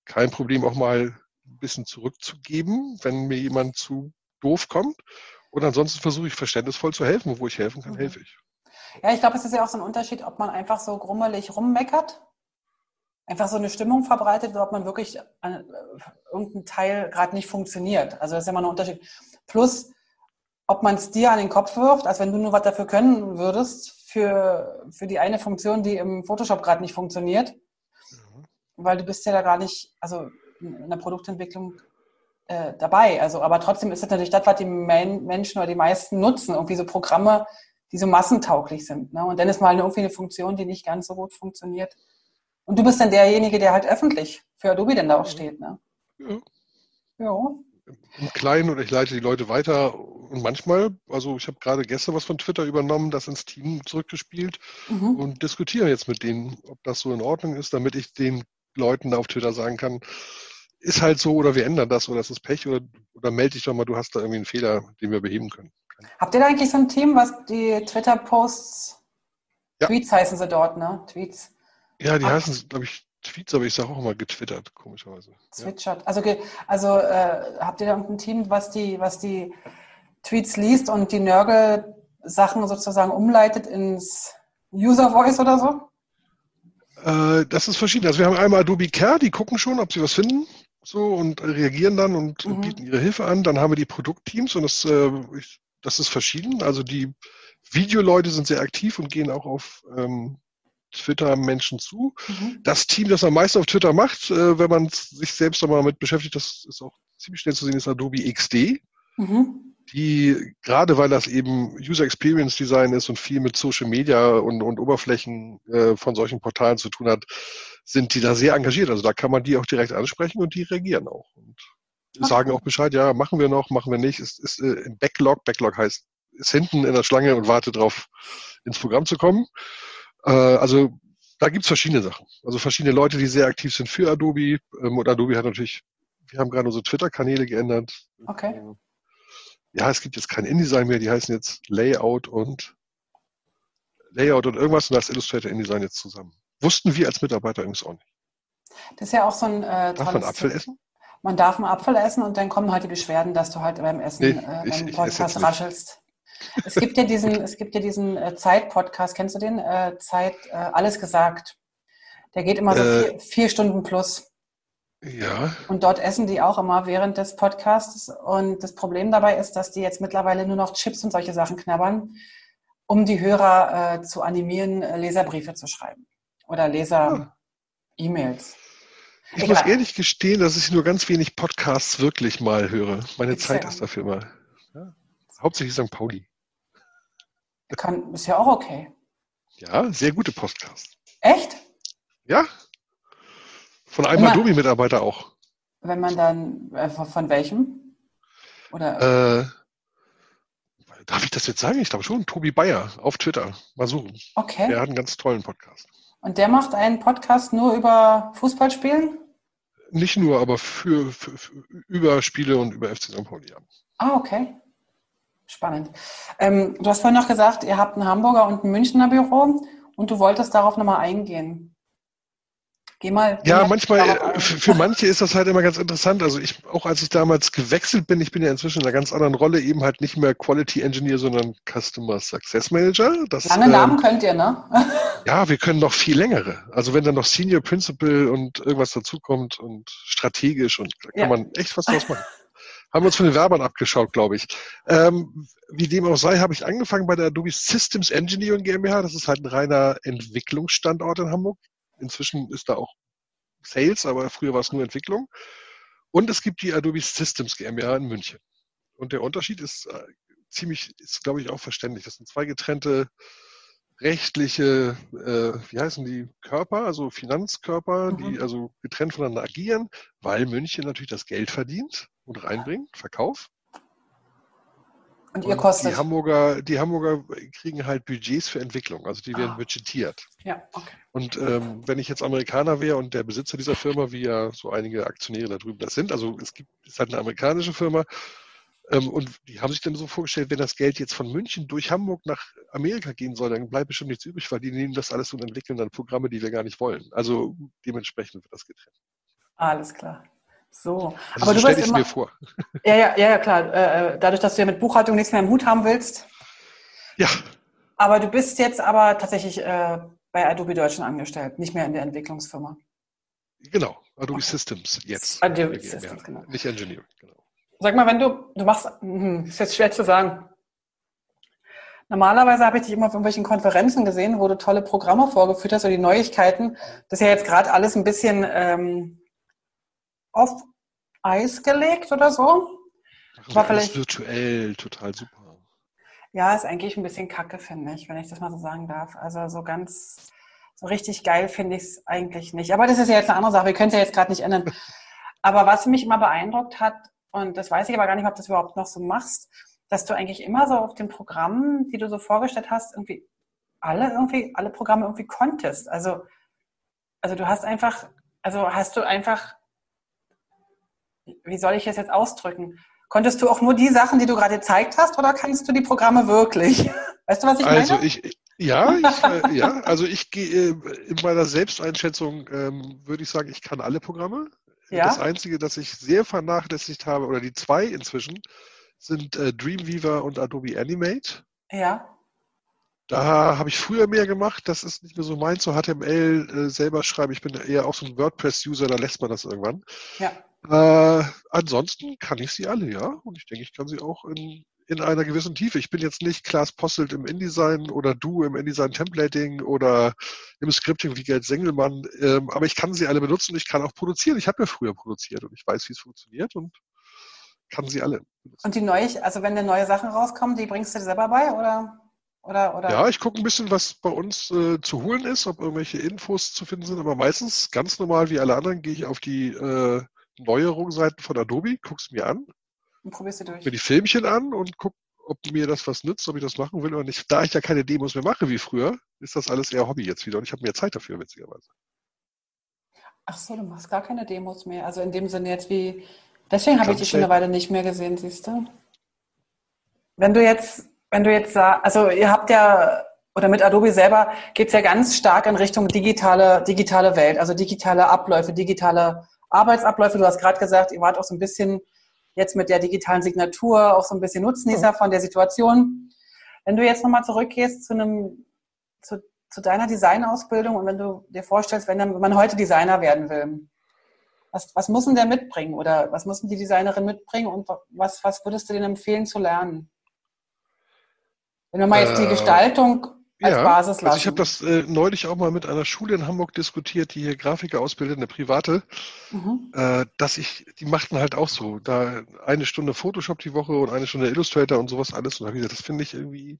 kein Problem, auch mal ein bisschen zurückzugeben, wenn mir jemand zu doof kommt. Und ansonsten versuche ich verständnisvoll zu helfen. Wo ich helfen kann, mhm. helfe ich. Ja, ich glaube, es ist ja auch so ein Unterschied, ob man einfach so grummelig rummeckert, einfach so eine Stimmung verbreitet, oder ob man wirklich an, äh, irgendein Teil gerade nicht funktioniert. Also das ist ja immer ein Unterschied. Plus, ob man es dir an den Kopf wirft, als wenn du nur was dafür können würdest, für, für die eine Funktion, die im Photoshop gerade nicht funktioniert weil du bist ja da gar nicht, also in der Produktentwicklung äh, dabei. Also, aber trotzdem ist es natürlich das, was die Men Menschen oder die meisten nutzen. Irgendwie so Programme, die so massentauglich sind. Ne? Und dann ist mal irgendwie eine Funktion, die nicht ganz so gut funktioniert. Und du bist dann derjenige, der halt öffentlich für Adobe dann da auch steht. Ne? Ja. Ja. Im Kleinen oder ich leite die Leute weiter und manchmal, also ich habe gerade gestern was von Twitter übernommen, das ins Team zurückgespielt mhm. und diskutiere jetzt mit denen, ob das so in Ordnung ist, damit ich den Leuten auf Twitter sagen kann, ist halt so oder wir ändern das oder es ist Pech oder, oder melde dich doch mal, du hast da irgendwie einen Fehler, den wir beheben können. Habt ihr da eigentlich so ein Team, was die Twitter-Posts, ja. Tweets heißen sie dort, ne? Tweets. Ja, die Ach. heißen, glaube ich, Tweets, aber ich sage auch immer getwittert, komischerweise. Twitchert. Ja. Also, also äh, habt ihr da ein Team, was die, was die Tweets liest und die Nörgel-Sachen sozusagen umleitet ins User Voice oder so? Äh, das ist verschieden. Also wir haben einmal Adobe Care, die gucken schon, ob sie was finden so und reagieren dann und mhm. bieten ihre Hilfe an. Dann haben wir die Produktteams und das, äh, das ist verschieden. Also die Videoleute sind sehr aktiv und gehen auch auf ähm, Twitter Menschen zu. Mhm. Das Team, das am meisten auf Twitter macht, äh, wenn man sich selbst einmal damit beschäftigt, das ist auch ziemlich schnell zu sehen, ist Adobe XD. Mhm. Die, gerade weil das eben User Experience Design ist und viel mit Social Media und, und Oberflächen äh, von solchen Portalen zu tun hat, sind die da sehr engagiert. Also da kann man die auch direkt ansprechen und die reagieren auch. Und okay. sagen auch Bescheid, ja, machen wir noch, machen wir nicht. Ist, ist äh, im Backlog, Backlog heißt, ist hinten in der Schlange und wartet darauf, ins Programm zu kommen. Äh, also da gibt's verschiedene Sachen. Also verschiedene Leute, die sehr aktiv sind für Adobe. Ähm, und Adobe hat natürlich, wir haben gerade unsere Twitter-Kanäle geändert. Okay. Ja, es gibt jetzt kein InDesign mehr, die heißen jetzt Layout und Layout und irgendwas und das Illustrator InDesign jetzt zusammen. Wussten wir als Mitarbeiter übrigens auch nicht. Das ist ja auch so ein äh, Darf man Apfel essen? Man darf einen Apfel essen und dann kommen halt die Beschwerden, dass du halt beim Essen nee, äh, beim Podcast raschelst. Es gibt ja diesen, [laughs] es gibt ja diesen äh, Zeit-Podcast, kennst du den? Äh, Zeit, äh, alles gesagt. Der geht immer so äh. vier, vier, Stunden plus. Ja. Und dort essen die auch immer während des Podcasts. Und das Problem dabei ist, dass die jetzt mittlerweile nur noch Chips und solche Sachen knabbern, um die Hörer äh, zu animieren, äh, Leserbriefe zu schreiben. Oder Leser-E-Mails. Ich, ich muss ehrlich gestehen, dass ich nur ganz wenig Podcasts wirklich mal höre. Meine Zeit ist dafür immer. Ja. Hauptsächlich St. Pauli. Kann, ist ja auch okay. Ja, sehr gute Podcasts. Echt? Ja. Von einem Adobe-Mitarbeiter auch. Wenn man dann, äh, von welchem? Oder? Äh, darf ich das jetzt sagen? Ich glaube schon. Tobi Bayer auf Twitter. Mal suchen. Okay. Der hat einen ganz tollen Podcast. Und der macht einen Podcast nur über Fußballspielen? Nicht nur, aber für, für, für über Spiele und über FC St. Pauli. Ja. Ah, okay. Spannend. Ähm, du hast vorhin noch gesagt, ihr habt ein Hamburger und ein Münchner Büro und du wolltest darauf nochmal eingehen. Geh mal. Geh ja, manchmal, äh, für manche ist das halt immer ganz interessant. Also ich, auch als ich damals gewechselt bin, ich bin ja inzwischen in einer ganz anderen Rolle, eben halt nicht mehr Quality Engineer, sondern Customer Success Manager. Das, Lange Namen ähm, könnt ihr, ne? [laughs] ja, wir können noch viel längere. Also wenn dann noch Senior Principal und irgendwas dazukommt und strategisch und da kann ja. man echt was draus machen. [laughs] haben wir uns von den Werbern abgeschaut, glaube ich. Ähm, wie dem auch sei, habe ich angefangen bei der Adobe Systems Engineering GmbH. Das ist halt ein reiner Entwicklungsstandort in Hamburg. Inzwischen ist da auch Sales, aber früher war es nur Entwicklung. Und es gibt die Adobe Systems GmbH in München. Und der Unterschied ist äh, ziemlich, ist glaube ich auch verständlich. Das sind zwei getrennte rechtliche, äh, wie heißen die, Körper, also Finanzkörper, mhm. die also getrennt voneinander agieren, weil München natürlich das Geld verdient und reinbringt, Verkauf. Und ihr kostet? Die Hamburger, die Hamburger kriegen halt Budgets für Entwicklung, also die werden ah. budgetiert. Ja, okay. Und ähm, wenn ich jetzt Amerikaner wäre und der Besitzer dieser Firma, wie ja so einige Aktionäre da drüben das sind, also es gibt, es ist halt eine amerikanische Firma, ähm, und die haben sich dann so vorgestellt, wenn das Geld jetzt von München durch Hamburg nach Amerika gehen soll, dann bleibt bestimmt nichts übrig, weil die nehmen das alles und entwickeln dann Programme, die wir gar nicht wollen. Also dementsprechend wird das getrennt. Alles klar. So, also aber so du bist immer, mir vor. Ja, ja, ja, klar. Äh, äh, dadurch, dass du ja mit Buchhaltung nichts mehr im Hut haben willst. Ja. Aber du bist jetzt aber tatsächlich äh, bei Adobe Deutschland angestellt, nicht mehr in der Entwicklungsfirma. Genau, Adobe okay. Systems jetzt. Adobe Systems, genau. Nicht Engineering, genau. Sag mal, wenn du, du machst, hm, ist jetzt schwer zu sagen. Normalerweise habe ich dich immer auf irgendwelchen Konferenzen gesehen, wo du tolle Programme vorgeführt hast oder die Neuigkeiten. Das ist ja jetzt gerade alles ein bisschen ähm, auf Eis gelegt oder so. War vielleicht virtuell total super. Ja, ist eigentlich ein bisschen kacke, finde ich, wenn ich das mal so sagen darf. Also so ganz, so richtig geil finde ich es eigentlich nicht. Aber das ist ja jetzt eine andere Sache. Wir können es ja jetzt gerade nicht ändern. [laughs] Aber was mich immer beeindruckt hat, und das weiß ich aber gar nicht, ob du das überhaupt noch so machst, dass du eigentlich immer so auf den Programmen, die du so vorgestellt hast, irgendwie alle irgendwie, alle Programme irgendwie konntest. Also, also du hast einfach, also hast du einfach, wie soll ich es jetzt ausdrücken? Konntest du auch nur die Sachen, die du gerade gezeigt hast, oder kannst du die Programme wirklich? [laughs] Weißt du, was ich also meine? Ich, ja, ich, äh, ja, also ich gehe äh, in meiner Selbsteinschätzung ähm, würde ich sagen, ich kann alle Programme. Ja? Das Einzige, das ich sehr vernachlässigt habe, oder die zwei inzwischen, sind äh, Dreamweaver und Adobe Animate. Ja. Da habe ich früher mehr gemacht. Das ist nicht mehr so meins, so HTML äh, selber schreiben. Ich bin eher auch so ein WordPress-User, da lässt man das irgendwann. Ja. Äh, ansonsten kann ich sie alle, ja. Und ich denke, ich kann sie auch in, in einer gewissen Tiefe. Ich bin jetzt nicht Klaas Posselt im InDesign oder du im InDesign Templating oder im Scripting wie Gerd Sengelmann. Ähm, aber ich kann sie alle benutzen. Ich kann auch produzieren. Ich habe ja früher produziert und ich weiß, wie es funktioniert und kann sie alle. Benutzen. Und die neue, also wenn da neue Sachen rauskommen, die bringst du dir selber bei oder? Oder, oder? Ja, ich gucke ein bisschen, was bei uns äh, zu holen ist, ob irgendwelche Infos zu finden sind. Aber meistens, ganz normal wie alle anderen, gehe ich auf die äh, Neuerungsseiten von Adobe, guck's mir an. Und probierst du durch. Mir die Filmchen an und guck, ob mir das was nützt, ob ich das machen will oder nicht. Da ich ja keine Demos mehr mache wie früher, ist das alles eher Hobby jetzt wieder und ich habe mehr Zeit dafür, witzigerweise. Ach so, du machst gar keine Demos mehr. Also in dem Sinne jetzt wie. Deswegen habe ich dich schon eine Weile nicht mehr gesehen, siehst du? Wenn du jetzt, wenn du jetzt sagst, also ihr habt ja, oder mit Adobe selber geht es ja ganz stark in Richtung digitale, digitale Welt, also digitale Abläufe, digitale Arbeitsabläufe. Du hast gerade gesagt, ihr wart auch so ein bisschen jetzt mit der digitalen Signatur auch so ein bisschen Nutznießer mhm. von der Situation. Wenn du jetzt nochmal zurückgehst zu einem, zu, zu deiner Designausbildung und wenn du dir vorstellst, wenn man heute Designer werden will, was, was muss denn der mitbringen oder was müssen die Designerin mitbringen und was, was würdest du denen empfehlen zu lernen? Wenn wir mal jetzt die äh, Gestaltung als ja, Basis lassen. Also ich habe das äh, neulich auch mal mit einer Schule in Hamburg diskutiert, die hier Grafiker ausbildet, eine private, mhm. äh, dass ich, die machten halt auch so, da eine Stunde Photoshop die Woche und eine Stunde Illustrator und sowas alles. Und da habe ich gesagt, das finde ich irgendwie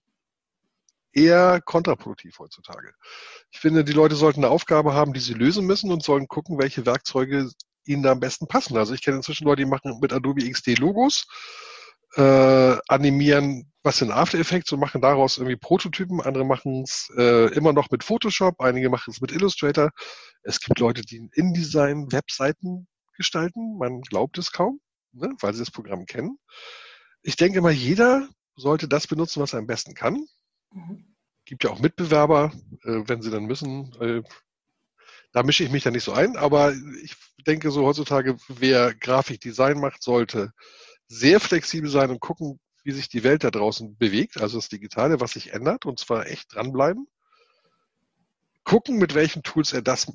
eher kontraproduktiv heutzutage. Ich finde, die Leute sollten eine Aufgabe haben, die sie lösen müssen und sollen gucken, welche Werkzeuge ihnen da am besten passen. Also ich kenne inzwischen Leute, die machen mit Adobe XD Logos äh, animieren was in After Effects und machen daraus irgendwie Prototypen. Andere machen es äh, immer noch mit Photoshop, einige machen es mit Illustrator. Es gibt Leute, die InDesign Webseiten gestalten. Man glaubt es kaum, ne, weil sie das Programm kennen. Ich denke mal, jeder sollte das benutzen, was er am besten kann. Mhm. Gibt ja auch Mitbewerber, äh, wenn sie dann müssen. Äh, da mische ich mich dann nicht so ein, aber ich denke so heutzutage, wer Grafikdesign macht, sollte sehr flexibel sein und gucken, wie sich die Welt da draußen bewegt, also das Digitale, was sich ändert, und zwar echt dranbleiben. Gucken, mit welchen Tools er das,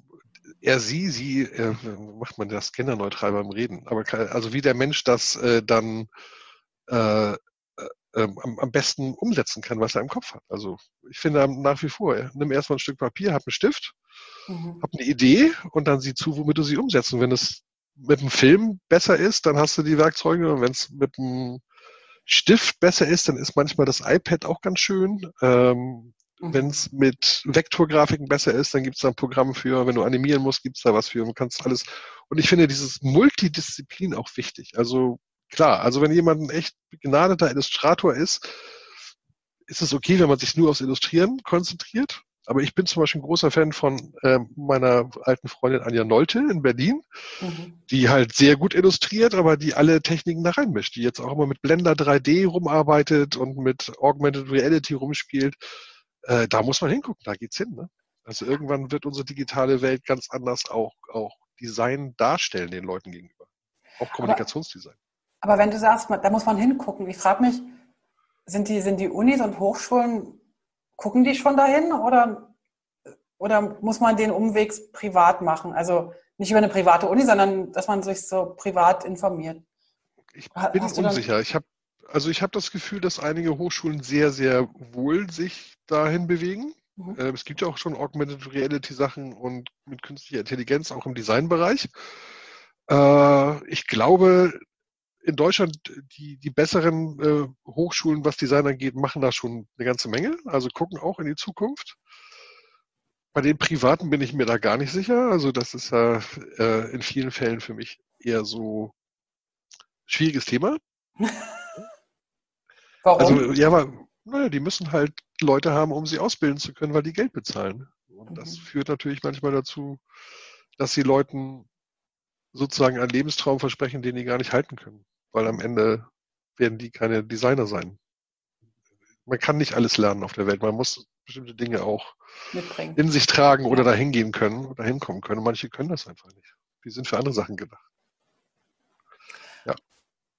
er sie, sie, äh, macht man das genderneutral beim Reden, aber also wie der Mensch das äh, dann äh, äh, am, am, besten umsetzen kann, was er im Kopf hat. Also ich finde nach wie vor, nimm erstmal ein Stück Papier, hab einen Stift, mhm. hab eine Idee und dann sieh zu, womit du sie umsetzen. Wenn es mit dem Film besser ist, dann hast du die Werkzeuge und wenn es mit dem Stift besser ist, dann ist manchmal das iPad auch ganz schön. Ähm, mhm. Wenn es mit Vektorgrafiken besser ist, dann gibt es da ein Programm für, wenn du animieren musst, gibt es da was für. Du kannst alles. Und ich finde dieses Multidisziplin auch wichtig. Also klar, also wenn jemand ein echt begnadeter Illustrator ist, ist es okay, wenn man sich nur aufs Illustrieren konzentriert. Aber ich bin zum Beispiel ein großer Fan von äh, meiner alten Freundin Anja Nolte in Berlin, mhm. die halt sehr gut illustriert, aber die alle Techniken da reinmischt, die jetzt auch immer mit Blender 3D rumarbeitet und mit Augmented Reality rumspielt. Äh, da muss man hingucken, da geht's hin. Ne? Also irgendwann wird unsere digitale Welt ganz anders auch, auch Design darstellen den Leuten gegenüber. Auch Kommunikationsdesign. Aber, aber wenn du sagst, da muss man hingucken, ich frage mich, sind die, sind die Unis und Hochschulen Gucken die schon dahin oder, oder muss man den Umweg privat machen? Also nicht über eine private Uni, sondern dass man sich so privat informiert. Ich bin unsicher. Ich habe also ich habe das Gefühl, dass einige Hochschulen sehr, sehr wohl sich dahin bewegen. Mhm. Ähm, es gibt ja auch schon Augmented Reality Sachen und mit künstlicher Intelligenz auch im Designbereich. Äh, ich glaube, in Deutschland die, die besseren äh, Hochschulen, was Design angeht, machen da schon eine ganze Menge. Also gucken auch in die Zukunft. Bei den Privaten bin ich mir da gar nicht sicher. Also das ist ja äh, in vielen Fällen für mich eher so schwieriges Thema. [laughs] Warum? Also ja, aber naja, die müssen halt Leute haben, um sie ausbilden zu können, weil die Geld bezahlen. Und das mhm. führt natürlich manchmal dazu, dass sie Leuten sozusagen einen Lebenstraum versprechen, den die gar nicht halten können. Weil am Ende werden die keine Designer sein. Man kann nicht alles lernen auf der Welt. Man muss bestimmte Dinge auch Mitbringen. in sich tragen oder dahin gehen können oder hinkommen können. Und manche können das einfach nicht. Die sind für andere Sachen gedacht. Ja.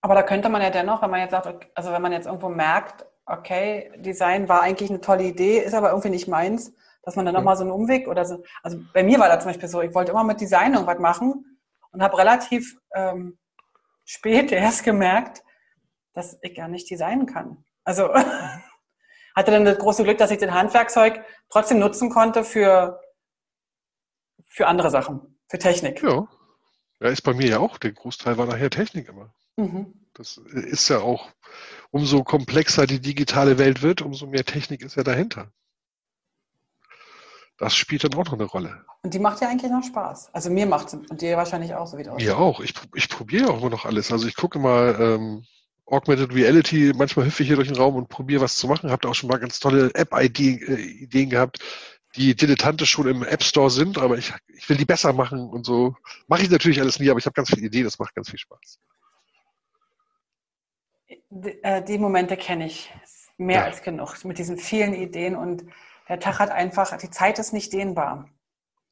Aber da könnte man ja dennoch, wenn man jetzt sagt, also wenn man jetzt irgendwo merkt, okay, Design war eigentlich eine tolle Idee, ist aber irgendwie nicht meins, dass man dann nochmal so einen Umweg oder so. Also bei mir war das zum Beispiel so, ich wollte immer mit Design irgendwas machen und habe relativ ähm, spät erst gemerkt, dass ich gar nicht designen kann. Also [laughs] hatte dann das große Glück, dass ich den Handwerkzeug trotzdem nutzen konnte für, für andere Sachen, für Technik. Ja. ja, ist bei mir ja auch. Der Großteil war nachher Technik immer. Mhm. Das ist ja auch, umso komplexer die digitale Welt wird, umso mehr Technik ist ja dahinter. Das spielt dann auch noch eine Rolle. Und die macht ja eigentlich noch Spaß. Also mir macht es und dir wahrscheinlich auch so wieder aus. Mir auch. Ich, ich probiere auch immer noch alles. Also ich gucke mal ähm, Augmented Reality, manchmal hüpfe ich hier durch den Raum und probiere was zu machen. Habt auch schon mal ganz tolle App-Ideen gehabt, die dilettantisch schon im App Store sind, aber ich, ich will die besser machen und so. Mache ich natürlich alles nie, aber ich habe ganz viele Ideen, das macht ganz viel Spaß. Die, äh, die Momente kenne ich mehr ja. als genug mit diesen vielen Ideen und der Tag hat einfach, die Zeit ist nicht dehnbar.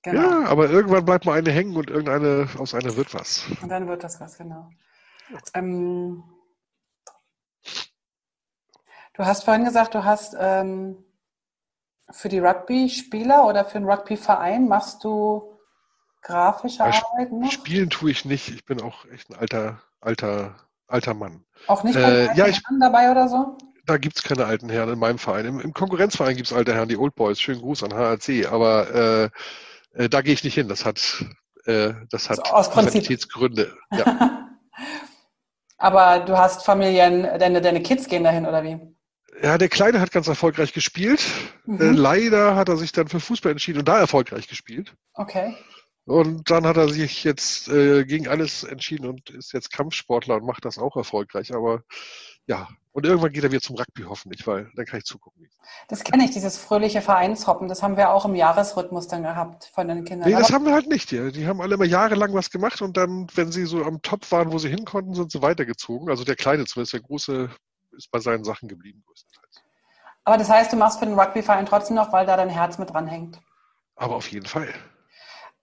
Genau. Ja, aber irgendwann bleibt mal eine hängen und irgendeine, aus einer wird was. Und dann wird das was, genau. Ähm, du hast vorhin gesagt, du hast ähm, für die Rugby-Spieler oder für einen Rugby-Verein machst du grafische Bei Arbeiten noch? Spielen tue ich nicht. Ich bin auch echt ein alter, alter, alter Mann. Auch nicht äh, ja, ich, dabei oder so? Da gibt es keine alten Herren in meinem Verein. Im, im Konkurrenzverein gibt es alte Herren, die Old Boys. Schönen Gruß an HRC. Aber äh, äh, da gehe ich nicht hin. Das hat, äh, das hat also Qualitätsgründe. Ja. [laughs] aber du hast Familien, deine, deine Kids gehen dahin, oder wie? Ja, der Kleine hat ganz erfolgreich gespielt. Mhm. Äh, leider hat er sich dann für Fußball entschieden und da erfolgreich gespielt. Okay. Und dann hat er sich jetzt äh, gegen alles entschieden und ist jetzt Kampfsportler und macht das auch erfolgreich. Aber ja, und irgendwann geht er wieder zum Rugby hoffentlich, weil dann kann ich zugucken. Das kenne ich, dieses fröhliche Vereinshoppen. Das haben wir auch im Jahresrhythmus dann gehabt von den Kindern. Nee, das haben wir halt nicht. Die, die haben alle immer jahrelang was gemacht und dann, wenn sie so am Top waren, wo sie hin konnten, sind sie weitergezogen. Also der Kleine zumindest, der Große ist bei seinen Sachen geblieben größtenteils. Aber das heißt, du machst für den Rugby-Verein trotzdem noch, weil da dein Herz mit dran hängt. Aber auf jeden Fall.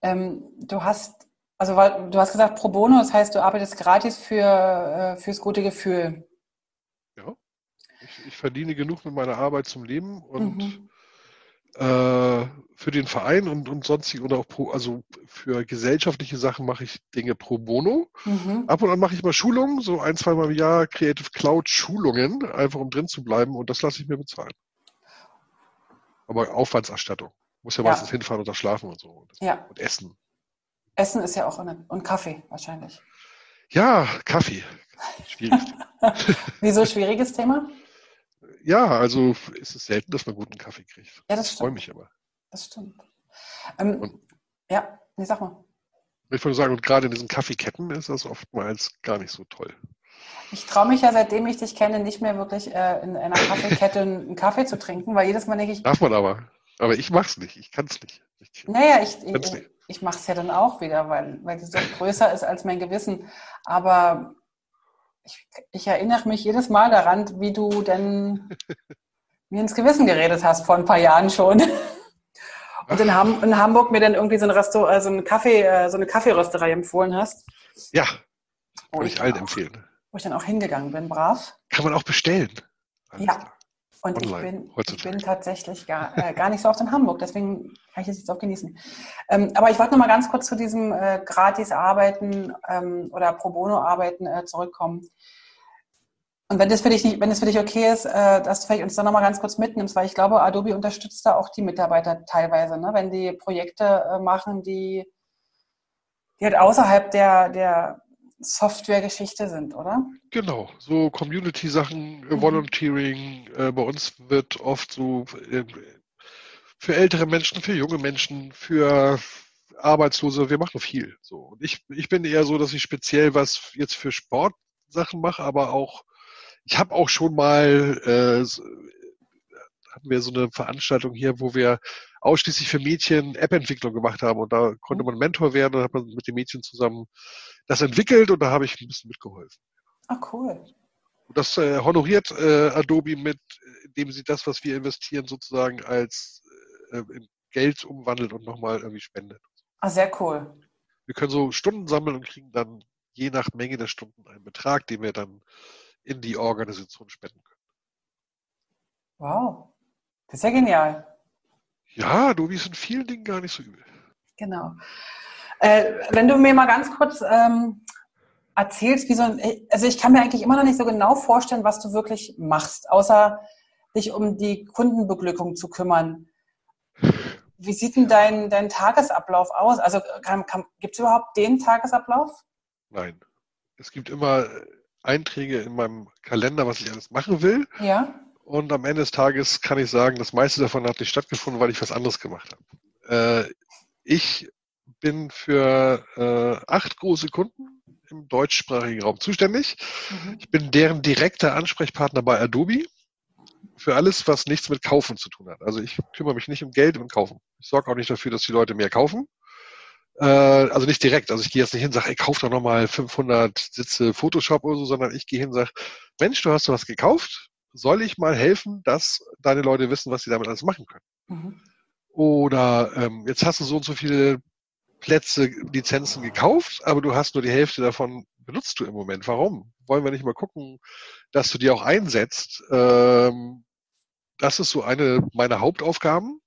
Ähm, du hast, also weil, du hast gesagt pro bono, das heißt, du arbeitest gratis für, äh, fürs gute Gefühl. Ich, ich, verdiene genug mit meiner Arbeit zum Leben und mhm. äh, für den Verein und, und sonstig oder auch pro, also für gesellschaftliche Sachen mache ich Dinge pro bono. Mhm. Ab und an mache ich mal Schulungen, so ein, zwei Mal im Jahr Creative Cloud Schulungen, einfach um drin zu bleiben und das lasse ich mir bezahlen. Aber Aufwandserstattung. Muss ja, ja. meistens hinfahren und da schlafen und so. Und, ja. und essen. Essen ist ja auch eine, und Kaffee wahrscheinlich. Ja, Kaffee. Schwieriges [laughs] Thema. Wieso schwieriges Thema? Ja, also ist es selten, dass man guten Kaffee kriegt. Ja, das stimmt. Ich freue mich aber. Das stimmt. Ähm, und, ja, nee, sag mal. Ich würde sagen, und gerade in diesen Kaffeeketten ist das oftmals gar nicht so toll. Ich traue mich ja, seitdem ich dich kenne, nicht mehr wirklich äh, in einer Kaffeekette einen Kaffee zu trinken, weil jedes Mal denke ich. Darf man aber. Aber ich mach's nicht, ich kann's nicht. Ich, naja, ich, ich, ich mache es ja dann auch wieder, weil, weil die so größer ist als mein Gewissen. Aber ich, ich erinnere mich jedes Mal daran, wie du denn [laughs] mir ins Gewissen geredet hast vor ein paar Jahren schon. [laughs] Und in, Ham in, Hamburg mir dann irgendwie so, ein Resto also ein Kaffee, äh, so eine Kaffeerösterei empfohlen hast. Ja, kann ich allen auch, empfehlen. Wo ich dann auch hingegangen bin, brav. Kann man auch bestellen. Alles ja, klar. Und ich bin, ich bin, tatsächlich gar, äh, gar nicht so oft in Hamburg, deswegen kann ich es jetzt auch genießen. Ähm, aber ich wollte noch mal ganz kurz zu diesem äh, Gratis-Arbeiten ähm, oder Pro Bono-Arbeiten äh, zurückkommen. Und wenn das für dich nicht, wenn das für dich okay ist, äh, dass du vielleicht uns da noch mal ganz kurz mitnimmst, weil ich glaube, Adobe unterstützt da auch die Mitarbeiter teilweise, ne? wenn die Projekte äh, machen, die, die halt außerhalb der, der Software-Geschichte sind, oder? Genau, so Community-Sachen, äh, mhm. Volunteering. Äh, bei uns wird oft so äh, für ältere Menschen, für junge Menschen, für Arbeitslose, wir machen viel. So. Und ich, ich bin eher so, dass ich speziell was jetzt für Sportsachen mache, aber auch, ich habe auch schon mal, äh, hatten wir so eine Veranstaltung hier, wo wir ausschließlich für Mädchen App-Entwicklung gemacht haben und da konnte mhm. man Mentor werden und hat man mit den Mädchen zusammen das entwickelt und da habe ich ein bisschen mitgeholfen. Ah, cool. Und das äh, honoriert äh, Adobe mit, indem sie das, was wir investieren, sozusagen als äh, in Geld umwandelt und nochmal irgendwie spendet. Ah, sehr cool. Wir können so Stunden sammeln und kriegen dann je nach Menge der Stunden einen Betrag, den wir dann in die Organisation spenden können. Wow, das ist ja genial. Ja, Adobe ist in vielen Dingen gar nicht so übel. Genau. Äh, wenn du mir mal ganz kurz ähm, erzählst, wie so ein, also ich kann mir eigentlich immer noch nicht so genau vorstellen, was du wirklich machst, außer dich um die Kundenbeglückung zu kümmern. Wie sieht denn dein, dein Tagesablauf aus? Also gibt es überhaupt den Tagesablauf? Nein. Es gibt immer Einträge in meinem Kalender, was ich alles machen will. Ja. Und am Ende des Tages kann ich sagen, das meiste davon hat nicht stattgefunden, weil ich was anderes gemacht habe. Äh, ich bin für äh, acht große Kunden im deutschsprachigen Raum zuständig. Mhm. Ich bin deren direkter Ansprechpartner bei Adobe für alles, was nichts mit Kaufen zu tun hat. Also ich kümmere mich nicht um Geld und Kaufen. Ich sorge auch nicht dafür, dass die Leute mehr kaufen. Äh, also nicht direkt. Also ich gehe jetzt nicht hin und sage, ey, kauf doch nochmal 500 Sitze Photoshop oder so, sondern ich gehe hin und sage, Mensch, du hast was gekauft. Soll ich mal helfen, dass deine Leute wissen, was sie damit alles machen können? Mhm. Oder ähm, jetzt hast du so und so viele Plätze, Lizenzen gekauft, aber du hast nur die Hälfte davon benutzt du im Moment. Warum? Wollen wir nicht mal gucken, dass du die auch einsetzt? Ähm, das ist so eine meiner Hauptaufgaben,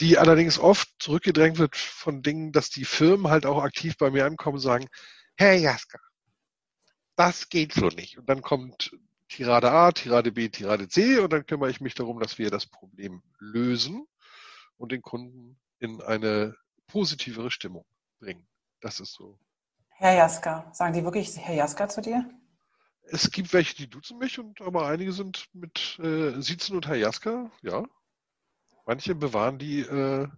die allerdings oft zurückgedrängt wird von Dingen, dass die Firmen halt auch aktiv bei mir ankommen und sagen, Herr Jaska, das geht so nicht. Und dann kommt Tirade A, Tirade B, Tirade C und dann kümmere ich mich darum, dass wir das Problem lösen und den Kunden in eine positivere Stimmung bringen. Das ist so. Herr Jaska, sagen die wirklich Herr Jaska zu dir? Es gibt welche, die duzen mich, und aber einige sind mit äh, Siezen und Herr Jaska, ja. Manche bewahren die äh,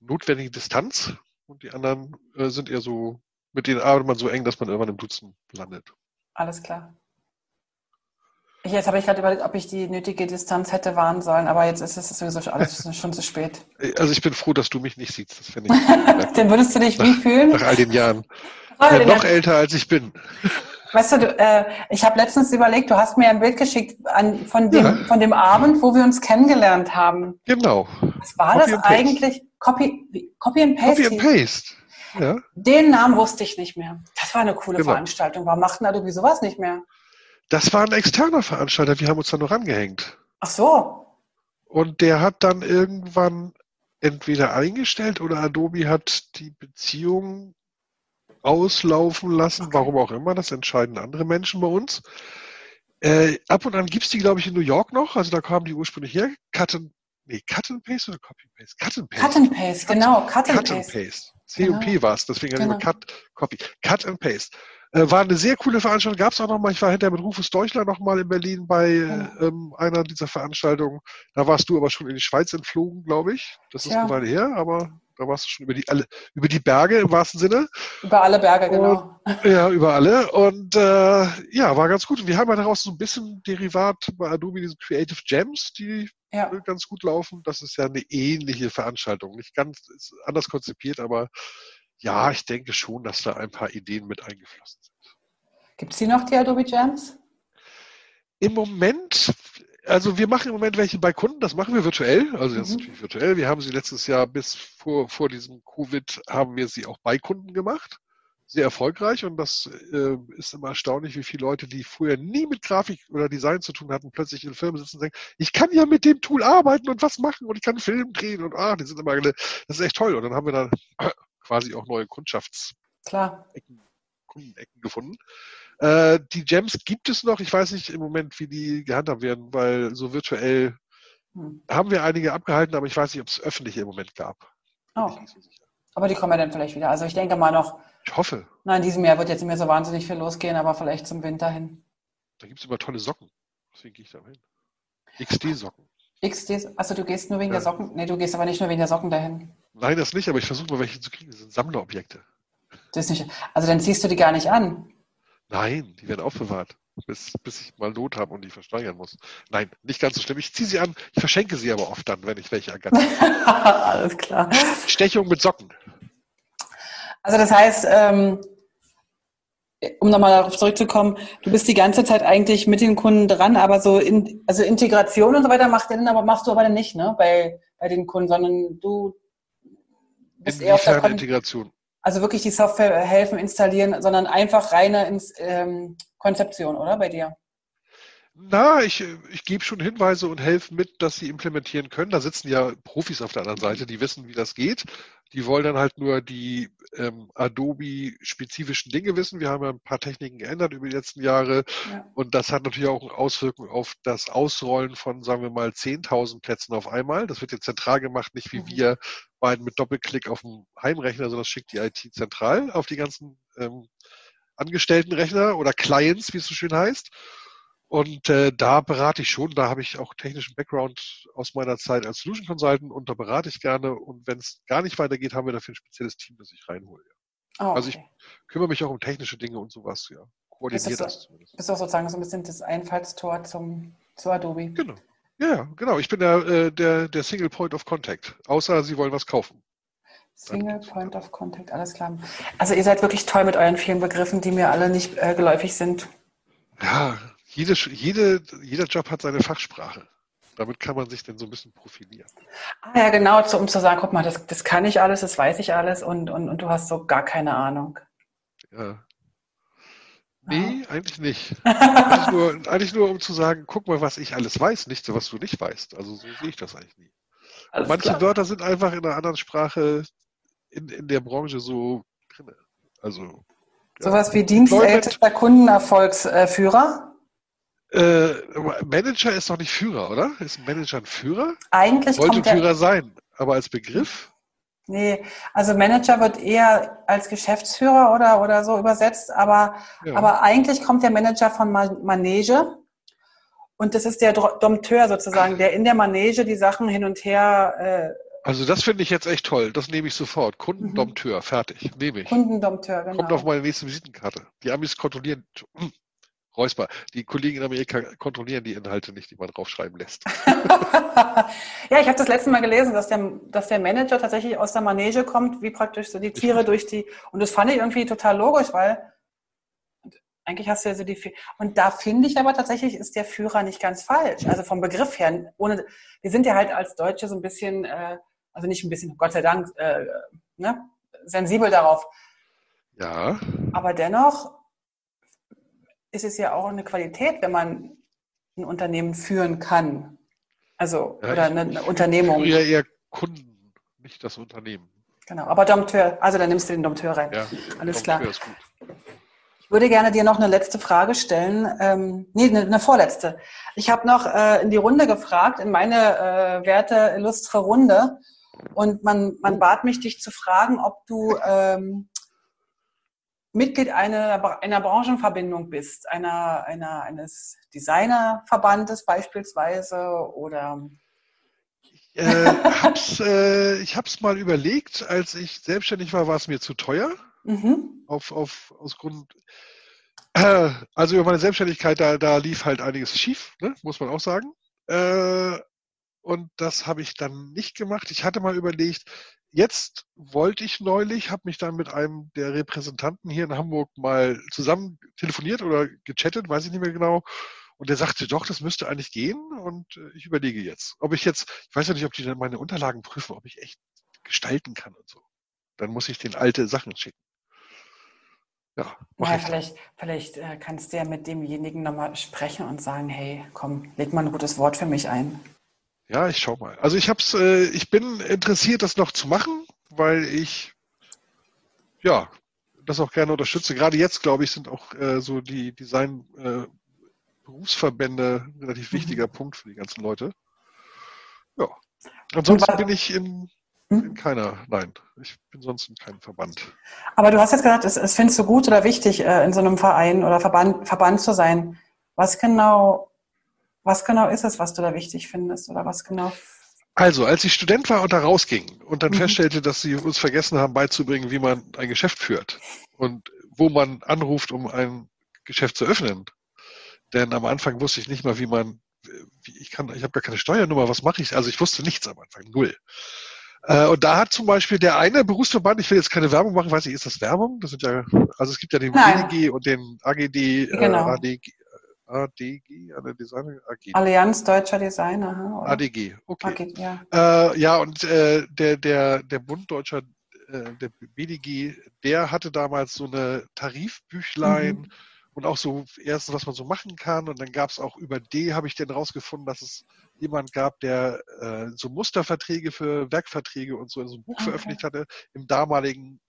notwendige Distanz und die anderen äh, sind eher so, mit denen arbeitet man so eng, dass man irgendwann im Duzen landet. Alles klar. Jetzt habe ich gerade überlegt, ob ich die nötige Distanz hätte wahren sollen, aber jetzt ist es sowieso alles [laughs] schon zu spät. Also ich bin froh, dass du mich nicht siehst. Das finde ich. [laughs] Dann würdest du dich wie fühlen? Nach all den Jahren. [laughs] Äh, noch älter als ich bin. Weißt du, du äh, ich habe letztens überlegt, du hast mir ein Bild geschickt an, von, dem, ja. von dem Abend, wo wir uns kennengelernt haben. Genau. Was war Copy das eigentlich? Copy, Copy and Paste. Copy and Paste. Ja. Den Namen wusste ich nicht mehr. Das war eine coole genau. Veranstaltung. Warum macht denn Adobe sowas nicht mehr? Das war ein externer Veranstalter. Wir haben uns da noch rangehängt. Ach so. Und der hat dann irgendwann entweder eingestellt oder Adobe hat die Beziehung auslaufen lassen, okay. warum auch immer, das entscheiden andere Menschen bei uns. Äh, ab und an gibt es die, glaube ich, in New York noch, also da kamen die ursprünglich her. Cut and, nee, Cut and Paste oder Copy and Paste? Cut and Paste. Cut and Paste, genau, Cut and Cut Paste. Paste. COP genau. war es, deswegen genau. Cut, Copy. Cut and Paste. Äh, war eine sehr coole Veranstaltung, gab es auch nochmal, ich war hinterher mit Rufus Deuchler nochmal in Berlin bei ähm, einer dieser Veranstaltungen. Da warst du aber schon in die Schweiz entflogen, glaube ich. Das ist ja. eine Weile her, aber da warst du schon über die, alle, über die Berge im wahrsten Sinne. Über alle Berge, genau. Und, ja, über alle. Und äh, ja, war ganz gut. Und wir haben ja daraus so ein bisschen Derivat bei Adobe, diese Creative Gems, die ja. ganz gut laufen. Das ist ja eine ähnliche Veranstaltung. Nicht ganz anders konzipiert, aber ja, ich denke schon, dass da ein paar Ideen mit eingeflossen sind. Gibt es die noch, die Adobe Gems? Im Moment also wir machen im Moment welche bei Kunden, das machen wir virtuell, also jetzt mhm. natürlich virtuell. Wir haben sie letztes Jahr bis vor, vor diesem Covid haben wir sie auch bei Kunden gemacht. Sehr erfolgreich und das äh, ist immer erstaunlich, wie viele Leute, die früher nie mit Grafik oder Design zu tun hatten, plötzlich in Firmen sitzen und sagen, ich kann ja mit dem Tool arbeiten und was machen und ich kann Film drehen und ah, die sind immer, das ist echt toll. Und dann haben wir da quasi auch neue Kundschafts Klar. Kundenecken gefunden. Äh, die Gems gibt es noch. Ich weiß nicht im Moment, wie die gehandhabt werden, weil so virtuell hm. haben wir einige abgehalten, aber ich weiß nicht, ob es öffentliche im Moment gab. Oh. Aber die kommen ja dann vielleicht wieder. Also ich denke mal noch. Ich hoffe. Nein, in diesem Jahr wird jetzt nicht mehr so wahnsinnig viel losgehen, aber vielleicht zum Winter hin. Da gibt es immer tolle Socken. Deswegen gehe ich da hin. XD-Socken. XD, also du gehst nur wegen ja. der Socken? Nee, du gehst aber nicht nur wegen der Socken dahin. Nein, das nicht, aber ich versuche mal welche zu kriegen. Das sind Sammlerobjekte. Das ist nicht, also dann ziehst du die gar nicht an. Nein, die werden aufbewahrt, bis, bis ich mal Not habe und die versteigern muss. Nein, nicht ganz so schlimm. Ich ziehe sie an, ich verschenke sie aber oft dann, wenn ich welche ergatte. [laughs] Alles klar. Stechung mit Socken. Also das heißt, ähm, um nochmal darauf zurückzukommen, du bist die ganze Zeit eigentlich mit den Kunden dran, aber so in, also Integration und so weiter macht denn, aber machst du aber nicht, ne, bei, bei den Kunden, sondern du Inwiefern eher auf der Kon Integration. Also wirklich die Software helfen, installieren, sondern einfach reine ins, ähm, Konzeption, oder bei dir? Na, ich, ich gebe schon Hinweise und helfe mit, dass sie implementieren können. Da sitzen ja Profis auf der anderen Seite, die wissen, wie das geht. Die wollen dann halt nur die ähm, Adobe-spezifischen Dinge wissen. Wir haben ja ein paar Techniken geändert über die letzten Jahre. Ja. Und das hat natürlich auch Auswirkungen auf das Ausrollen von, sagen wir mal, 10.000 Plätzen auf einmal. Das wird jetzt zentral gemacht, nicht wie mhm. wir beiden mit Doppelklick auf dem Heimrechner, sondern das schickt die IT zentral auf die ganzen ähm, Angestelltenrechner oder Clients, wie es so schön heißt. Und äh, da berate ich schon, da habe ich auch technischen Background aus meiner Zeit als Solution Consultant und da berate ich gerne. Und wenn es gar nicht weitergeht, haben wir dafür ein spezielles Team, das ich reinhole. Ja. Oh, okay. Also ich kümmere mich auch um technische Dinge und sowas, ja. Koordiniert das, das zumindest. Bist auch sozusagen so ein bisschen das Einfallstor zum, zu Adobe. Genau. Ja, genau. Ich bin der, äh, der, der Single Point of Contact, außer Sie wollen was kaufen. Single Point of Contact, alles klar. Also ihr seid wirklich toll mit euren vielen Begriffen, die mir alle nicht äh, geläufig sind. Ja, jede, jede, jeder Job hat seine Fachsprache. Damit kann man sich dann so ein bisschen profilieren. Ah ja, genau, um zu sagen, guck mal, das, das kann ich alles, das weiß ich alles und, und, und du hast so gar keine Ahnung. Ja. Nee, oh. eigentlich nicht. eigentlich, nur, eigentlich nur, um zu sagen, guck mal, was ich alles weiß, nicht so, was du nicht weißt. Also so sehe ich das eigentlich nie. Manche klar. Wörter sind einfach in einer anderen Sprache in, in der Branche so drin. Also. Ja. Sowas wie dienstältester Kundenerfolgsführer? Äh, Manager ist doch nicht Führer, oder? Ist ein Manager ein Führer? Eigentlich Wollte kommt Führer sein, aber als Begriff? Nee, also Manager wird eher als Geschäftsführer oder, oder so übersetzt, aber, ja. aber eigentlich kommt der Manager von Manege. Und das ist der Dompteur sozusagen, der in der Manege die Sachen hin und her. Äh, also das finde ich jetzt echt toll. Das nehme ich sofort. Kundendompteur, mhm. fertig. Nehme ich. Kundendompteur, genau. Kommt auf meine nächste Visitenkarte. Die Amis kontrollieren. Räusper. Die Kollegen in Amerika kontrollieren die Inhalte nicht, die man draufschreiben lässt. [laughs] ja, ich habe das letzte Mal gelesen, dass der, dass der Manager tatsächlich aus der Manege kommt, wie praktisch so die Tiere durch die. Und das fand ich irgendwie total logisch, weil eigentlich hast du ja so die. Und da finde ich aber tatsächlich, ist der Führer nicht ganz falsch. Also vom Begriff her, ohne. Wir sind ja halt als Deutsche so ein bisschen, äh, also nicht ein bisschen, Gott sei Dank, äh, ne, sensibel darauf. Ja. Aber dennoch ist es ja auch eine Qualität, wenn man ein Unternehmen führen kann. Also, ja, oder eine, eine Unternehmung. Ja, eher Kunden, nicht das Unternehmen. Genau, aber Dompteur, also dann nimmst du den Dompteur rein. Ja, Alles klar. Ich würde gerne dir noch eine letzte Frage stellen. Ähm, nee, eine, eine vorletzte. Ich habe noch äh, in die Runde gefragt, in meine äh, werte, illustre Runde. Und man, man bat mich, dich zu fragen, ob du ähm, Mitglied einer, einer Branchenverbindung bist, einer, einer, eines Designerverbandes beispielsweise oder äh, [laughs] hab's, äh, ich habe es mal überlegt, als ich selbstständig war, war es mir zu teuer. Mhm. Auf, auf, aus Grund, äh, also über meine Selbstständigkeit, da, da lief halt einiges schief, ne? muss man auch sagen. Äh, und das habe ich dann nicht gemacht. Ich hatte mal überlegt, jetzt wollte ich neulich, habe mich dann mit einem der Repräsentanten hier in Hamburg mal zusammen telefoniert oder gechattet, weiß ich nicht mehr genau. Und der sagte, doch, das müsste eigentlich gehen. Und äh, ich überlege jetzt, ob ich jetzt, ich weiß ja nicht, ob die dann meine Unterlagen prüfen, ob ich echt gestalten kann und so. Dann muss ich den alte Sachen schicken. Ja, ja vielleicht, vielleicht äh, kannst du ja mit demjenigen nochmal sprechen und sagen, hey, komm, leg mal ein gutes Wort für mich ein. Ja, ich schau mal. Also ich hab's, äh, ich bin interessiert, das noch zu machen, weil ich ja das auch gerne unterstütze. Gerade jetzt, glaube ich, sind auch äh, so die Design äh, Berufsverbände ein relativ mhm. wichtiger Punkt für die ganzen Leute. Ja. Ansonsten bin ich in hm? in keiner, nein. Ich bin sonst in keinem Verband. Aber du hast jetzt gesagt, es, es findest du gut oder wichtig, äh, in so einem Verein oder Verband, Verband zu sein. Was genau, was genau ist es, was du da wichtig findest? Oder was genau also, als ich Student war und da rausging und dann mhm. feststellte, dass sie uns vergessen haben beizubringen, wie man ein Geschäft führt und wo man anruft, um ein Geschäft zu öffnen. Denn am Anfang wusste ich nicht mal, wie man, wie ich kann, ich habe gar keine Steuernummer, was mache ich? Also ich wusste nichts am Anfang, null. Äh, und da hat zum Beispiel der eine Berufsverband, ich will jetzt keine Werbung machen, weiß ich, ist das Werbung? Das sind ja, also es gibt ja den BDG und den AGD, äh, genau. äh, ADG, ADG, eine Designer AG. Allianz Deutscher Designer. Oder? ADG, okay. AG, ja. Äh, ja, und äh, der, der, der Bund Deutscher, äh, der BDG, der hatte damals so eine Tarifbüchlein mhm. und auch so erstens, was man so machen kann. Und dann gab es auch über D, habe ich dann rausgefunden, dass es jemand gab, der äh, so Musterverträge für Werkverträge und so in so einem Buch okay. veröffentlicht hatte, im damaligen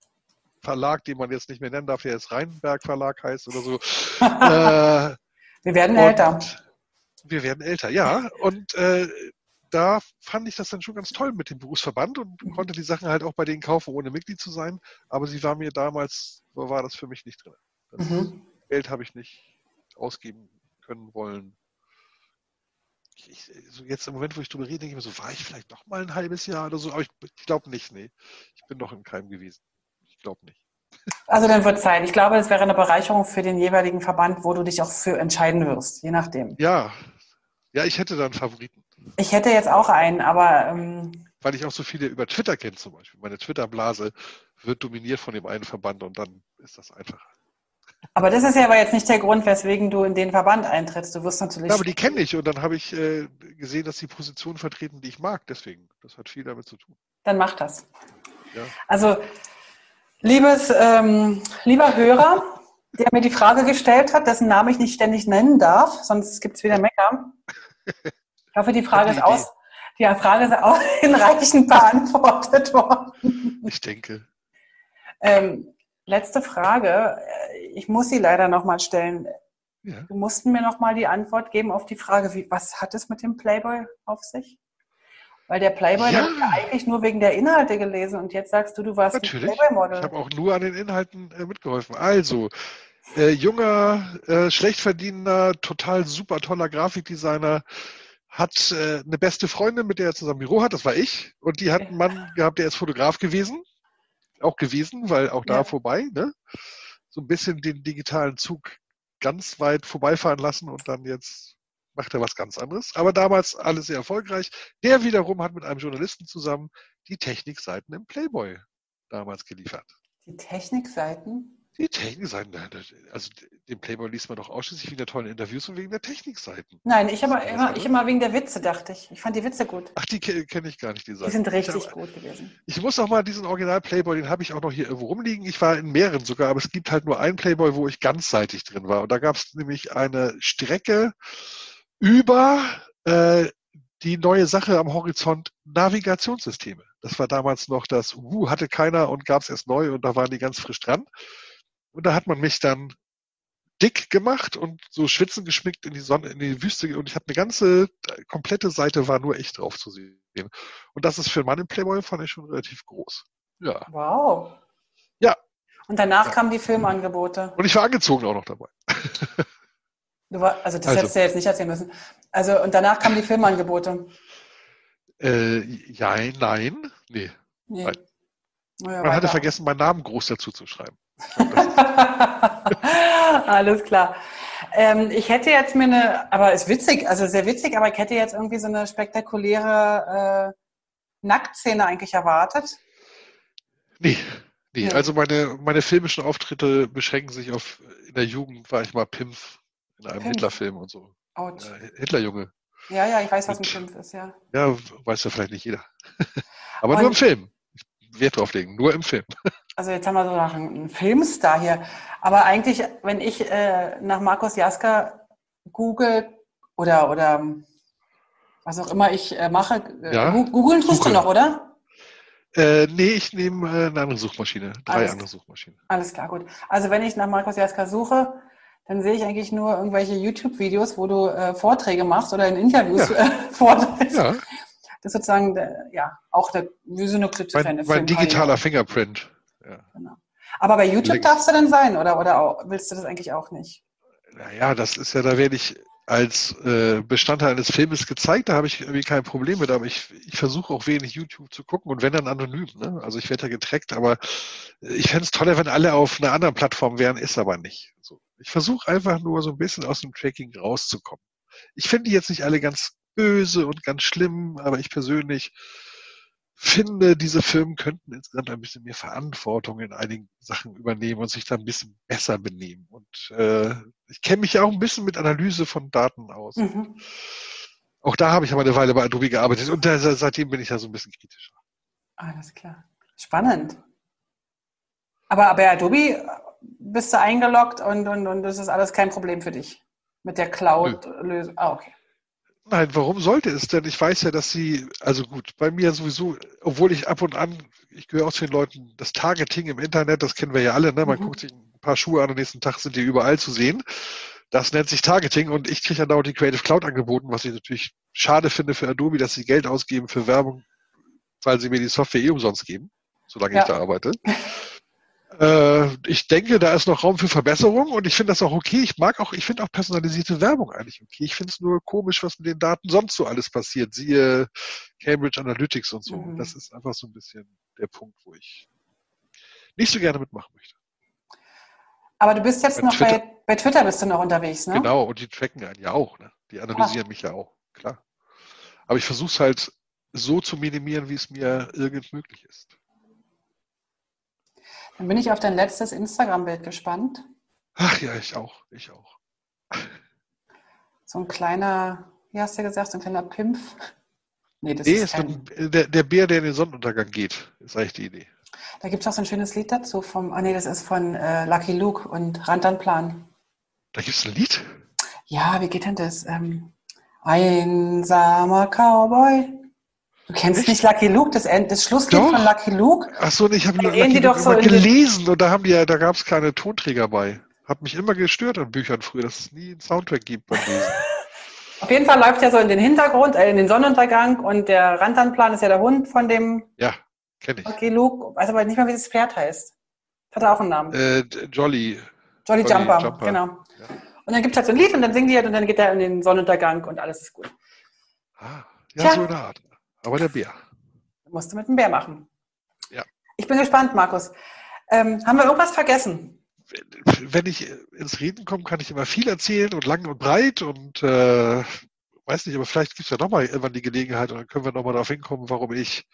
Verlag, den man jetzt nicht mehr nennen darf, der jetzt Rheinberg Verlag heißt oder so. [laughs] äh, wir werden älter. Wir werden älter, ja. Und äh, da fand ich das dann schon ganz toll mit dem Berufsverband und konnte die Sachen halt auch bei denen kaufen, ohne Mitglied zu sein. Aber sie war mir damals, war das für mich nicht drin. Mhm. Geld habe ich nicht ausgeben können wollen ich, so jetzt im Moment, wo ich drüber rede, denke ich mir so, war ich vielleicht noch mal ein halbes Jahr oder so, aber ich, ich glaube nicht, nee. Ich bin noch im Keim gewesen. Ich glaube nicht. Also dann wird Zeit. Ich glaube, es wäre eine Bereicherung für den jeweiligen Verband, wo du dich auch für entscheiden wirst, je nachdem. Ja, ja, ich hätte da einen Favoriten. Ich hätte jetzt auch einen, aber ähm, weil ich auch so viele über Twitter kenne zum Beispiel. Meine Twitter-Blase wird dominiert von dem einen Verband und dann ist das einfacher. Aber das ist ja aber jetzt nicht der Grund, weswegen du in den Verband eintrittst. Du wirst natürlich. Ja, aber die kenne ich und dann habe ich äh, gesehen, dass die Position vertreten, die ich mag. Deswegen, das hat viel damit zu tun. Dann mach das. Ja. Also, liebes, ähm, lieber Hörer, der mir die Frage gestellt hat, dessen Namen ich nicht ständig nennen darf, sonst gibt es wieder Mecker. Ich hoffe, die Frage ist aus. Die Frage ist auch [laughs] hinreichend beantwortet worden. Ich denke. Ähm, letzte Frage ich muss sie leider nochmal stellen. Ja. Du mussten mir nochmal die Antwort geben auf die Frage, wie, was hat es mit dem Playboy auf sich? Weil der Playboy, ja. ja eigentlich nur wegen der Inhalte gelesen und jetzt sagst du, du warst Playboy-Model. Ich habe auch nur an den Inhalten äh, mitgeholfen. Also, äh, junger, äh, schlecht verdienender, total super toller Grafikdesigner, hat äh, eine beste Freundin, mit der er zusammen Büro hat, das war ich. Und die hat einen Mann gehabt, der ist Fotograf gewesen. Auch gewesen, weil auch da ja. vorbei, ne? so ein bisschen den digitalen Zug ganz weit vorbeifahren lassen und dann jetzt macht er was ganz anderes. Aber damals alles sehr erfolgreich. Der wiederum hat mit einem Journalisten zusammen die Technikseiten im Playboy damals geliefert. Die Technikseiten? Die Technikseiten, also den Playboy liest man doch ausschließlich wegen der tollen Interviews und wegen der Technikseiten. Nein, ich immer, immer, ich immer wegen der Witze, dachte ich. Ich fand die Witze gut. Ach, die kenne ich gar nicht, die Seiten. Die sind richtig hab, gut gewesen. Ich muss auch mal diesen Original Playboy, den habe ich auch noch hier irgendwo rumliegen. Ich war in mehreren sogar, aber es gibt halt nur einen Playboy, wo ich ganzseitig drin war. Und da gab es nämlich eine Strecke über äh, die neue Sache am Horizont Navigationssysteme. Das war damals noch das uh, hatte keiner und gab es erst neu und da waren die ganz frisch dran. Und da hat man mich dann dick gemacht und so schwitzen geschmickt in die Sonne, in die Wüste. Und ich habe eine ganze, komplette Seite war nur echt drauf zu sehen. Und das ist für einen Mann im Playboy, fand ich schon relativ groß. Ja. Wow. Ja. Und danach ja. kamen die Filmangebote. Und ich war angezogen auch noch dabei. [laughs] Du war, also das also. hättest du jetzt nicht erzählen müssen. Also und danach kamen die Filmangebote. Äh, ja, nein, nee. nee. Nein. Ja, Man hatte vergessen, meinen Namen groß dazu zu schreiben. [laughs] Alles klar. Ähm, ich hätte jetzt mir eine, aber ist witzig, also sehr witzig, aber ich hätte jetzt irgendwie so eine spektakuläre äh, Nacktszene eigentlich erwartet. Nee, nee. Ja. Also meine, meine filmischen Auftritte beschränken sich auf, in der Jugend war ich mal Pimpf in einem Hitlerfilm und so. Ja, Hitlerjunge. Ja, ja, ich weiß, was ein Pimpf ist, ja. Ja, weiß ja vielleicht nicht jeder. [laughs] aber und, nur im Film. Wert drauf legen, nur im Film. [laughs] Also jetzt haben wir so einem Filmstar hier. Aber eigentlich, wenn ich äh, nach Markus Jaska google oder, oder was auch immer ich äh, mache, äh, ja? googeln tust Suche. du noch, oder? Äh, nee, ich nehme äh, eine andere Suchmaschine. Drei alles, andere Suchmaschinen. Alles klar, gut. Also wenn ich nach Markus Jaska suche, dann sehe ich eigentlich nur irgendwelche YouTube-Videos, wo du äh, Vorträge machst oder in Interviews ja. äh, [laughs] vorträgst. Ja. Das ist sozusagen, der, ja, auch der, wie so eine kritische Mein, mein digitaler Fingerprint. Ja. Genau. Aber bei YouTube Links. darfst du denn sein, oder, oder auch, willst du das eigentlich auch nicht? Naja, das ist ja, da werde ich als äh, Bestandteil eines Filmes gezeigt, da habe ich irgendwie kein Problem mit, aber ich, ich versuche auch wenig YouTube zu gucken und wenn dann anonym. Ne? Also ich werde ja getrackt, aber ich fände es toller, wenn alle auf einer anderen Plattform wären, ist aber nicht. So. Ich versuche einfach nur so ein bisschen aus dem Tracking rauszukommen. Ich finde die jetzt nicht alle ganz böse und ganz schlimm, aber ich persönlich finde, diese Firmen könnten insgesamt ein bisschen mehr Verantwortung in einigen Sachen übernehmen und sich da ein bisschen besser benehmen. Und äh, ich kenne mich ja auch ein bisschen mit Analyse von Daten aus. Mhm. Auch da habe ich aber eine Weile bei Adobe gearbeitet und da, seitdem bin ich ja so ein bisschen kritischer. Alles klar. Spannend. Aber bei Adobe bist du eingeloggt und, und, und das ist alles kein Problem für dich mit der Cloud-Lösung. Ah, okay. Nein, warum sollte es denn? Ich weiß ja, dass sie, also gut, bei mir sowieso, obwohl ich ab und an, ich gehöre auch zu den Leuten, das Targeting im Internet, das kennen wir ja alle, ne? Man mhm. guckt sich ein paar Schuhe an, am nächsten Tag sind die überall zu sehen. Das nennt sich Targeting und ich kriege ja dauernd die Creative Cloud angeboten, was ich natürlich schade finde für Adobe, dass sie Geld ausgeben für Werbung, weil sie mir die Software eh umsonst geben, solange ja. ich da arbeite. [laughs] Äh, ich denke, da ist noch Raum für Verbesserung und ich finde das auch okay. Ich mag auch, ich finde auch personalisierte Werbung eigentlich okay. Ich finde es nur komisch, was mit den Daten sonst so alles passiert. Siehe Cambridge Analytics und so. Mhm. Das ist einfach so ein bisschen der Punkt, wo ich nicht so gerne mitmachen möchte. Aber du bist jetzt bei noch Twitter, bei, bei Twitter bist du noch unterwegs, ne? Genau, und die tracken einen ja auch, ne? Die analysieren ah. mich ja auch, klar. Aber ich versuche es halt so zu minimieren, wie es mir irgend möglich ist. Dann bin ich auf dein letztes Instagram-Bild gespannt. Ach ja, ich auch, ich auch. So ein kleiner, wie hast du gesagt, so ein kleiner Pimpf? Nee, das nee, ist, kein... der, der Bär, der in den Sonnenuntergang geht, ist eigentlich die Idee. Da gibt es auch so ein schönes Lied dazu vom, ah nee, das ist von äh, Lucky Luke und Rantanplan. Da gibt es ein Lied? Ja, wie geht denn das? Ähm, einsamer Cowboy Du kennst Echt? nicht Lucky Luke, das, das Schlusslied doch. von Lucky Luke? Ach so, ich habe Lucky Luke doch so gelesen und da haben die ja, da gab es keine Tonträger bei. Hat mich immer gestört an Büchern früher, dass es nie einen Soundtrack gibt beim Lesen. [laughs] Auf jeden Fall läuft ja so in den Hintergrund, äh, in den Sonnenuntergang und der Rantanplan ist ja der Hund von dem. Ja, kenne ich. Lucky Luke, weiß aber nicht mal, wie das Pferd heißt. Hat er auch einen Namen? Äh, Jolly. Jolly, Jolly Jumper, Jumper, genau. Ja. Und dann gibt es halt so ein Lied und dann singen die halt und dann geht er in den Sonnenuntergang und alles ist gut. Ah, ja, Tja. so eine Art. Aber der Bär. Musst du mit dem Bär machen. Ja. Ich bin gespannt, Markus. Ähm, haben wir irgendwas vergessen? Wenn ich ins Reden komme, kann ich immer viel erzählen und lang und breit und äh, weiß nicht, aber vielleicht gibt es ja nochmal irgendwann die Gelegenheit und dann können wir nochmal darauf hinkommen, warum ich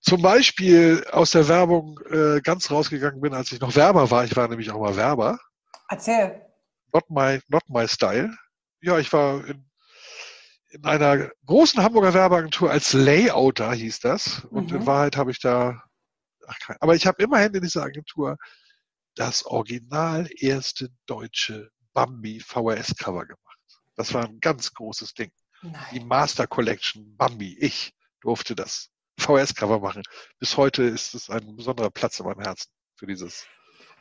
zum Beispiel aus der Werbung äh, ganz rausgegangen bin, als ich noch Werber war. Ich war nämlich auch mal Werber. Erzähl. Not my, not my style. Ja, ich war in in einer großen Hamburger Werbeagentur als Layouter hieß das. Und mhm. in Wahrheit habe ich da, ach, aber ich habe immerhin in dieser Agentur das original erste deutsche Bambi VHS-Cover gemacht. Das war ein ganz großes Ding. Nein. Die Master Collection Bambi. Ich durfte das VHS-Cover machen. Bis heute ist es ein besonderer Platz in meinem Herzen für dieses.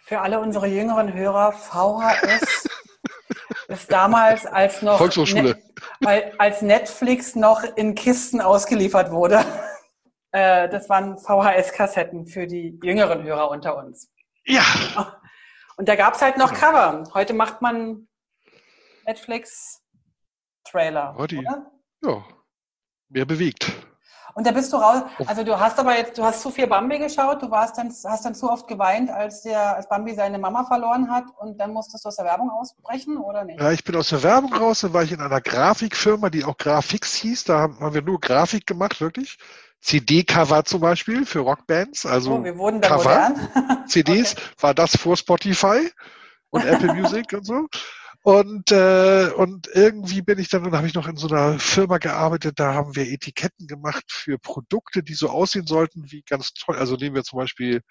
Für alle unsere jüngeren Hörer, VHS [laughs] ist damals als noch Volkshochschule. Ne, als Netflix noch in Kisten ausgeliefert wurde. [laughs] Äh, das waren VHS-Kassetten für die jüngeren Hörer unter uns. Ja. Und da gab es halt noch Cover. Heute macht man Netflix-Trailer. Ja, mehr bewegt. Und da bist du raus. Also du hast aber jetzt, du hast zu viel Bambi geschaut, du warst dann, hast dann zu oft geweint, als der, als Bambi seine Mama verloren hat und dann musstest du aus der Werbung ausbrechen, oder nicht? Ja, ich bin aus der Werbung raus, dann war ich in einer Grafikfirma, die auch Grafix hieß. Da haben wir nur Grafik gemacht, wirklich. CD-Cover zum Beispiel für Rockbands, also oh, wir wurden da Cover. Modern. CDs [laughs] okay. war das vor Spotify und Apple Music und so. Und, äh, und irgendwie bin ich dann, dann habe ich noch in so einer Firma gearbeitet, da haben wir Etiketten gemacht für Produkte, die so aussehen sollten wie ganz toll. Also nehmen wir zum Beispiel,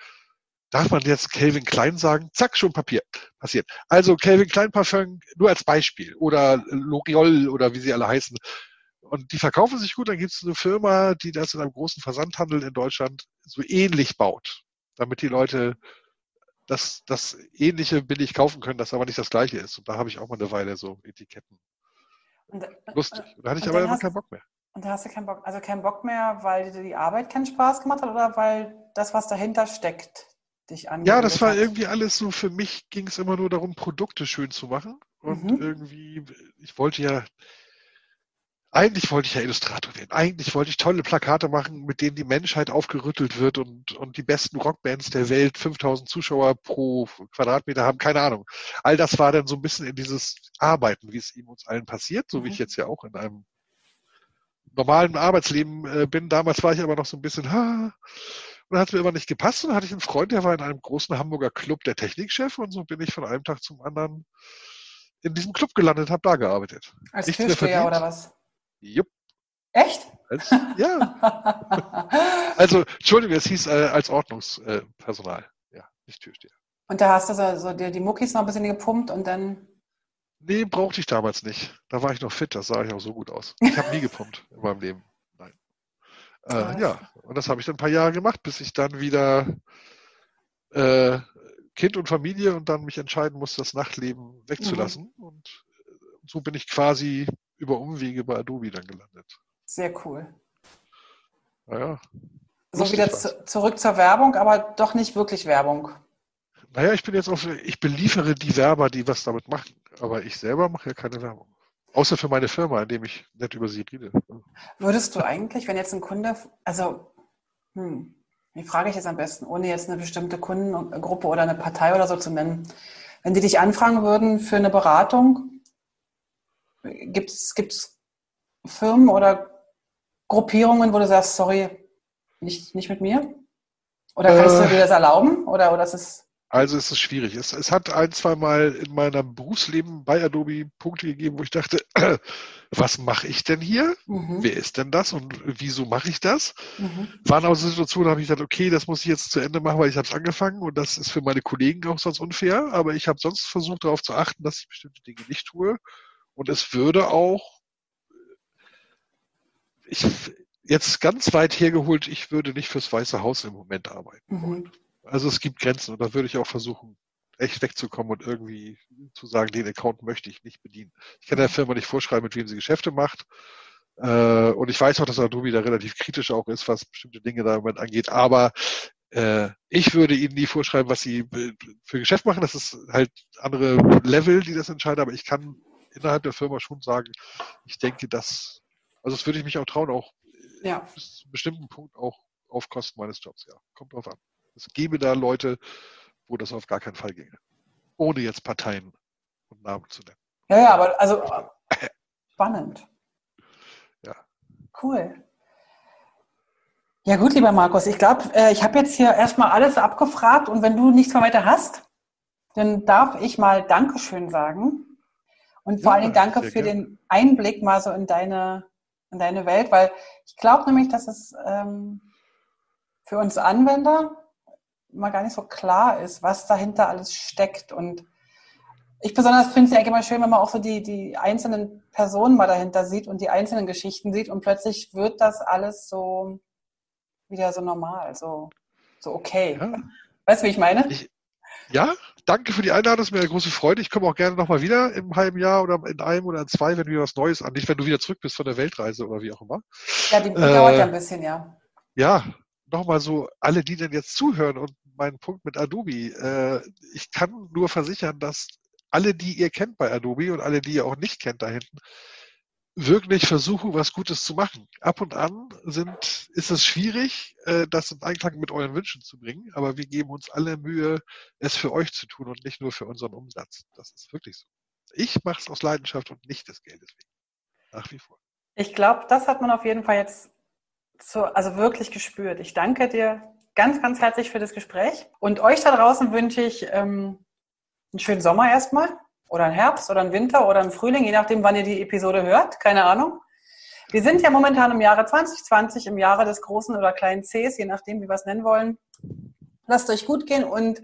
darf man jetzt Calvin Klein sagen? Zack, schon Papier. Passiert. Also Calvin Klein Parfum nur als Beispiel. Oder L'Oreal oder wie sie alle heißen. Und die verkaufen sich gut, dann gibt es eine Firma, die das in einem großen Versandhandel in Deutschland so ähnlich baut, damit die Leute das, das Ähnliche billig kaufen können, das aber nicht das Gleiche ist. Und da habe ich auch mal eine Weile so Etiketten. Und, äh, Lustig. Da hatte ich aber immer keinen Bock mehr. Und da hast du keinen Bock, also keinen Bock mehr, weil dir die Arbeit keinen Spaß gemacht hat oder weil das, was dahinter steckt, dich angeht? Ja, das war irgendwie alles so, für mich ging es immer nur darum, Produkte schön zu machen. Und mhm. irgendwie, ich wollte ja, eigentlich wollte ich ja Illustrator werden. Eigentlich wollte ich tolle Plakate machen, mit denen die Menschheit aufgerüttelt wird und, und die besten Rockbands der Welt 5000 Zuschauer pro Quadratmeter haben. Keine Ahnung. All das war dann so ein bisschen in dieses Arbeiten, wie es ihm uns allen passiert, so wie ich mhm. jetzt ja auch in einem normalen Arbeitsleben äh, bin. Damals war ich aber noch so ein bisschen, ha, und dann hat es mir immer nicht gepasst. Und dann hatte ich einen Freund, der war in einem großen Hamburger Club der Technikchef und so bin ich von einem Tag zum anderen in diesem Club gelandet, habe da gearbeitet. Als Nichts Türsteher oder was? Jupp. Echt? Als, [laughs] ja. also, Entschuldigung, es hieß äh, als Ordnungspersonal. Ja, nicht Türsteher. Und da hast du so, so die, die Muckis noch ein bisschen gepumpt und dann. Nee, brauchte ich damals nicht. Da war ich noch fit, das sah ich auch so gut aus. Ich habe nie [laughs] gepumpt in meinem Leben. Nein. Äh, ja, und das habe ich dann ein paar Jahre gemacht, bis ich dann wieder äh, Kind und Familie und dann mich entscheiden musste, das Nachtleben wegzulassen. Mhm. Und so bin ich quasi über Umwege bei Adobe dann gelandet. Sehr cool. Naja. So wieder zu, zurück zur Werbung, aber doch nicht wirklich Werbung. Naja, ich bin jetzt auf, ich beliefere die Werber, die was damit machen. Aber ich selber mache ja keine Werbung. Außer für meine Firma, indem ich nett über sie rede. Würdest du eigentlich, wenn jetzt ein Kunde, also, hm, wie frage ich jetzt am besten, ohne jetzt eine bestimmte Kundengruppe oder eine Partei oder so zu nennen, wenn die dich anfragen würden für eine Beratung, Gibt es Firmen oder Gruppierungen, wo du sagst, sorry, nicht, nicht mit mir? Oder kannst äh, du dir das erlauben? Oder, oder ist es also es ist schwierig. Es, es hat ein, zwei Mal in meinem Berufsleben bei Adobe Punkte gegeben, wo ich dachte, [clears throat] was mache ich denn hier? Mhm. Wer ist denn das und wieso mache ich das? Mhm. Waren auch Situationen, da habe ich gedacht, okay, das muss ich jetzt zu Ende machen, weil ich habe es angefangen und das ist für meine Kollegen auch sonst unfair. Aber ich habe sonst versucht darauf zu achten, dass ich bestimmte Dinge nicht tue und es würde auch, ich, jetzt ganz weit hergeholt, ich würde nicht fürs Weiße Haus im Moment arbeiten mhm. wollen. Also es gibt Grenzen und da würde ich auch versuchen, echt wegzukommen und irgendwie zu sagen, den Account möchte ich nicht bedienen. Ich kann der. Firma nicht vorschreiben, mit wem sie Geschäfte macht. Äh, und ich weiß auch, dass Adobe da relativ kritisch auch ist, was bestimmte Dinge da im Moment angeht. Aber äh, ich würde ihnen nie vorschreiben, was sie für Geschäft machen. Das ist halt andere Level, die das entscheiden. Aber ich kann innerhalb der Firma schon sagen, ich denke, dass, also das würde ich mich auch trauen, auch ja. bis zu einem bestimmten Punkt auch auf Kosten meines Jobs, ja. Kommt drauf an. Es gäbe da Leute, wo das auf gar keinen Fall ginge. Ohne jetzt Parteien und Namen zu nennen. Ja, ja, aber also spannend. Ja. Cool. Ja gut, lieber Markus, ich glaube, äh, ich habe jetzt hier erstmal alles abgefragt und wenn du nichts mehr weiter hast, dann darf ich mal Dankeschön sagen. Und vor ja, allen Dingen danke für gerne. den Einblick mal so in deine, in deine Welt, weil ich glaube nämlich, dass es ähm, für uns Anwender mal gar nicht so klar ist, was dahinter alles steckt. Und ich besonders finde es ja immer schön, wenn man auch so die, die einzelnen Personen mal dahinter sieht und die einzelnen Geschichten sieht und plötzlich wird das alles so wieder so normal, so, so okay. Ja. Weißt du, wie ich meine? Ich, ja, danke für die Einladung, es ist mir eine große Freude. Ich komme auch gerne nochmal wieder im halben Jahr oder in einem oder in zwei, wenn wieder was Neues an. Nicht, wenn du wieder zurück bist von der Weltreise oder wie auch immer. Ja, die, äh, dauert ja ein bisschen, ja. Ja, nochmal so, alle, die denn jetzt zuhören und mein Punkt mit Adobe, äh, ich kann nur versichern, dass alle, die ihr kennt bei Adobe und alle, die ihr auch nicht kennt da hinten, wirklich versuchen, was Gutes zu machen. Ab und an sind, ist es schwierig, äh, das in Einklang mit euren Wünschen zu bringen, aber wir geben uns alle Mühe, es für euch zu tun und nicht nur für unseren Umsatz. Das ist wirklich so. Ich mache es aus Leidenschaft und nicht des Geldes wegen. Nach wie vor. Ich glaube, das hat man auf jeden Fall jetzt so, also wirklich gespürt. Ich danke dir ganz, ganz herzlich für das Gespräch. Und euch da draußen wünsche ich ähm, einen schönen Sommer erstmal oder ein Herbst oder ein Winter oder ein Frühling, je nachdem, wann ihr die Episode hört. Keine Ahnung. Wir sind ja momentan im Jahre 2020, im Jahre des großen oder kleinen Cs, je nachdem, wie wir es nennen wollen. Lasst euch gut gehen und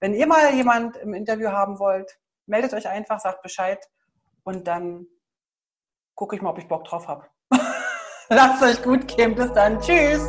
wenn ihr mal jemand im Interview haben wollt, meldet euch einfach, sagt Bescheid und dann gucke ich mal, ob ich Bock drauf habe. [laughs] Lasst euch gut gehen. Bis dann. Tschüss.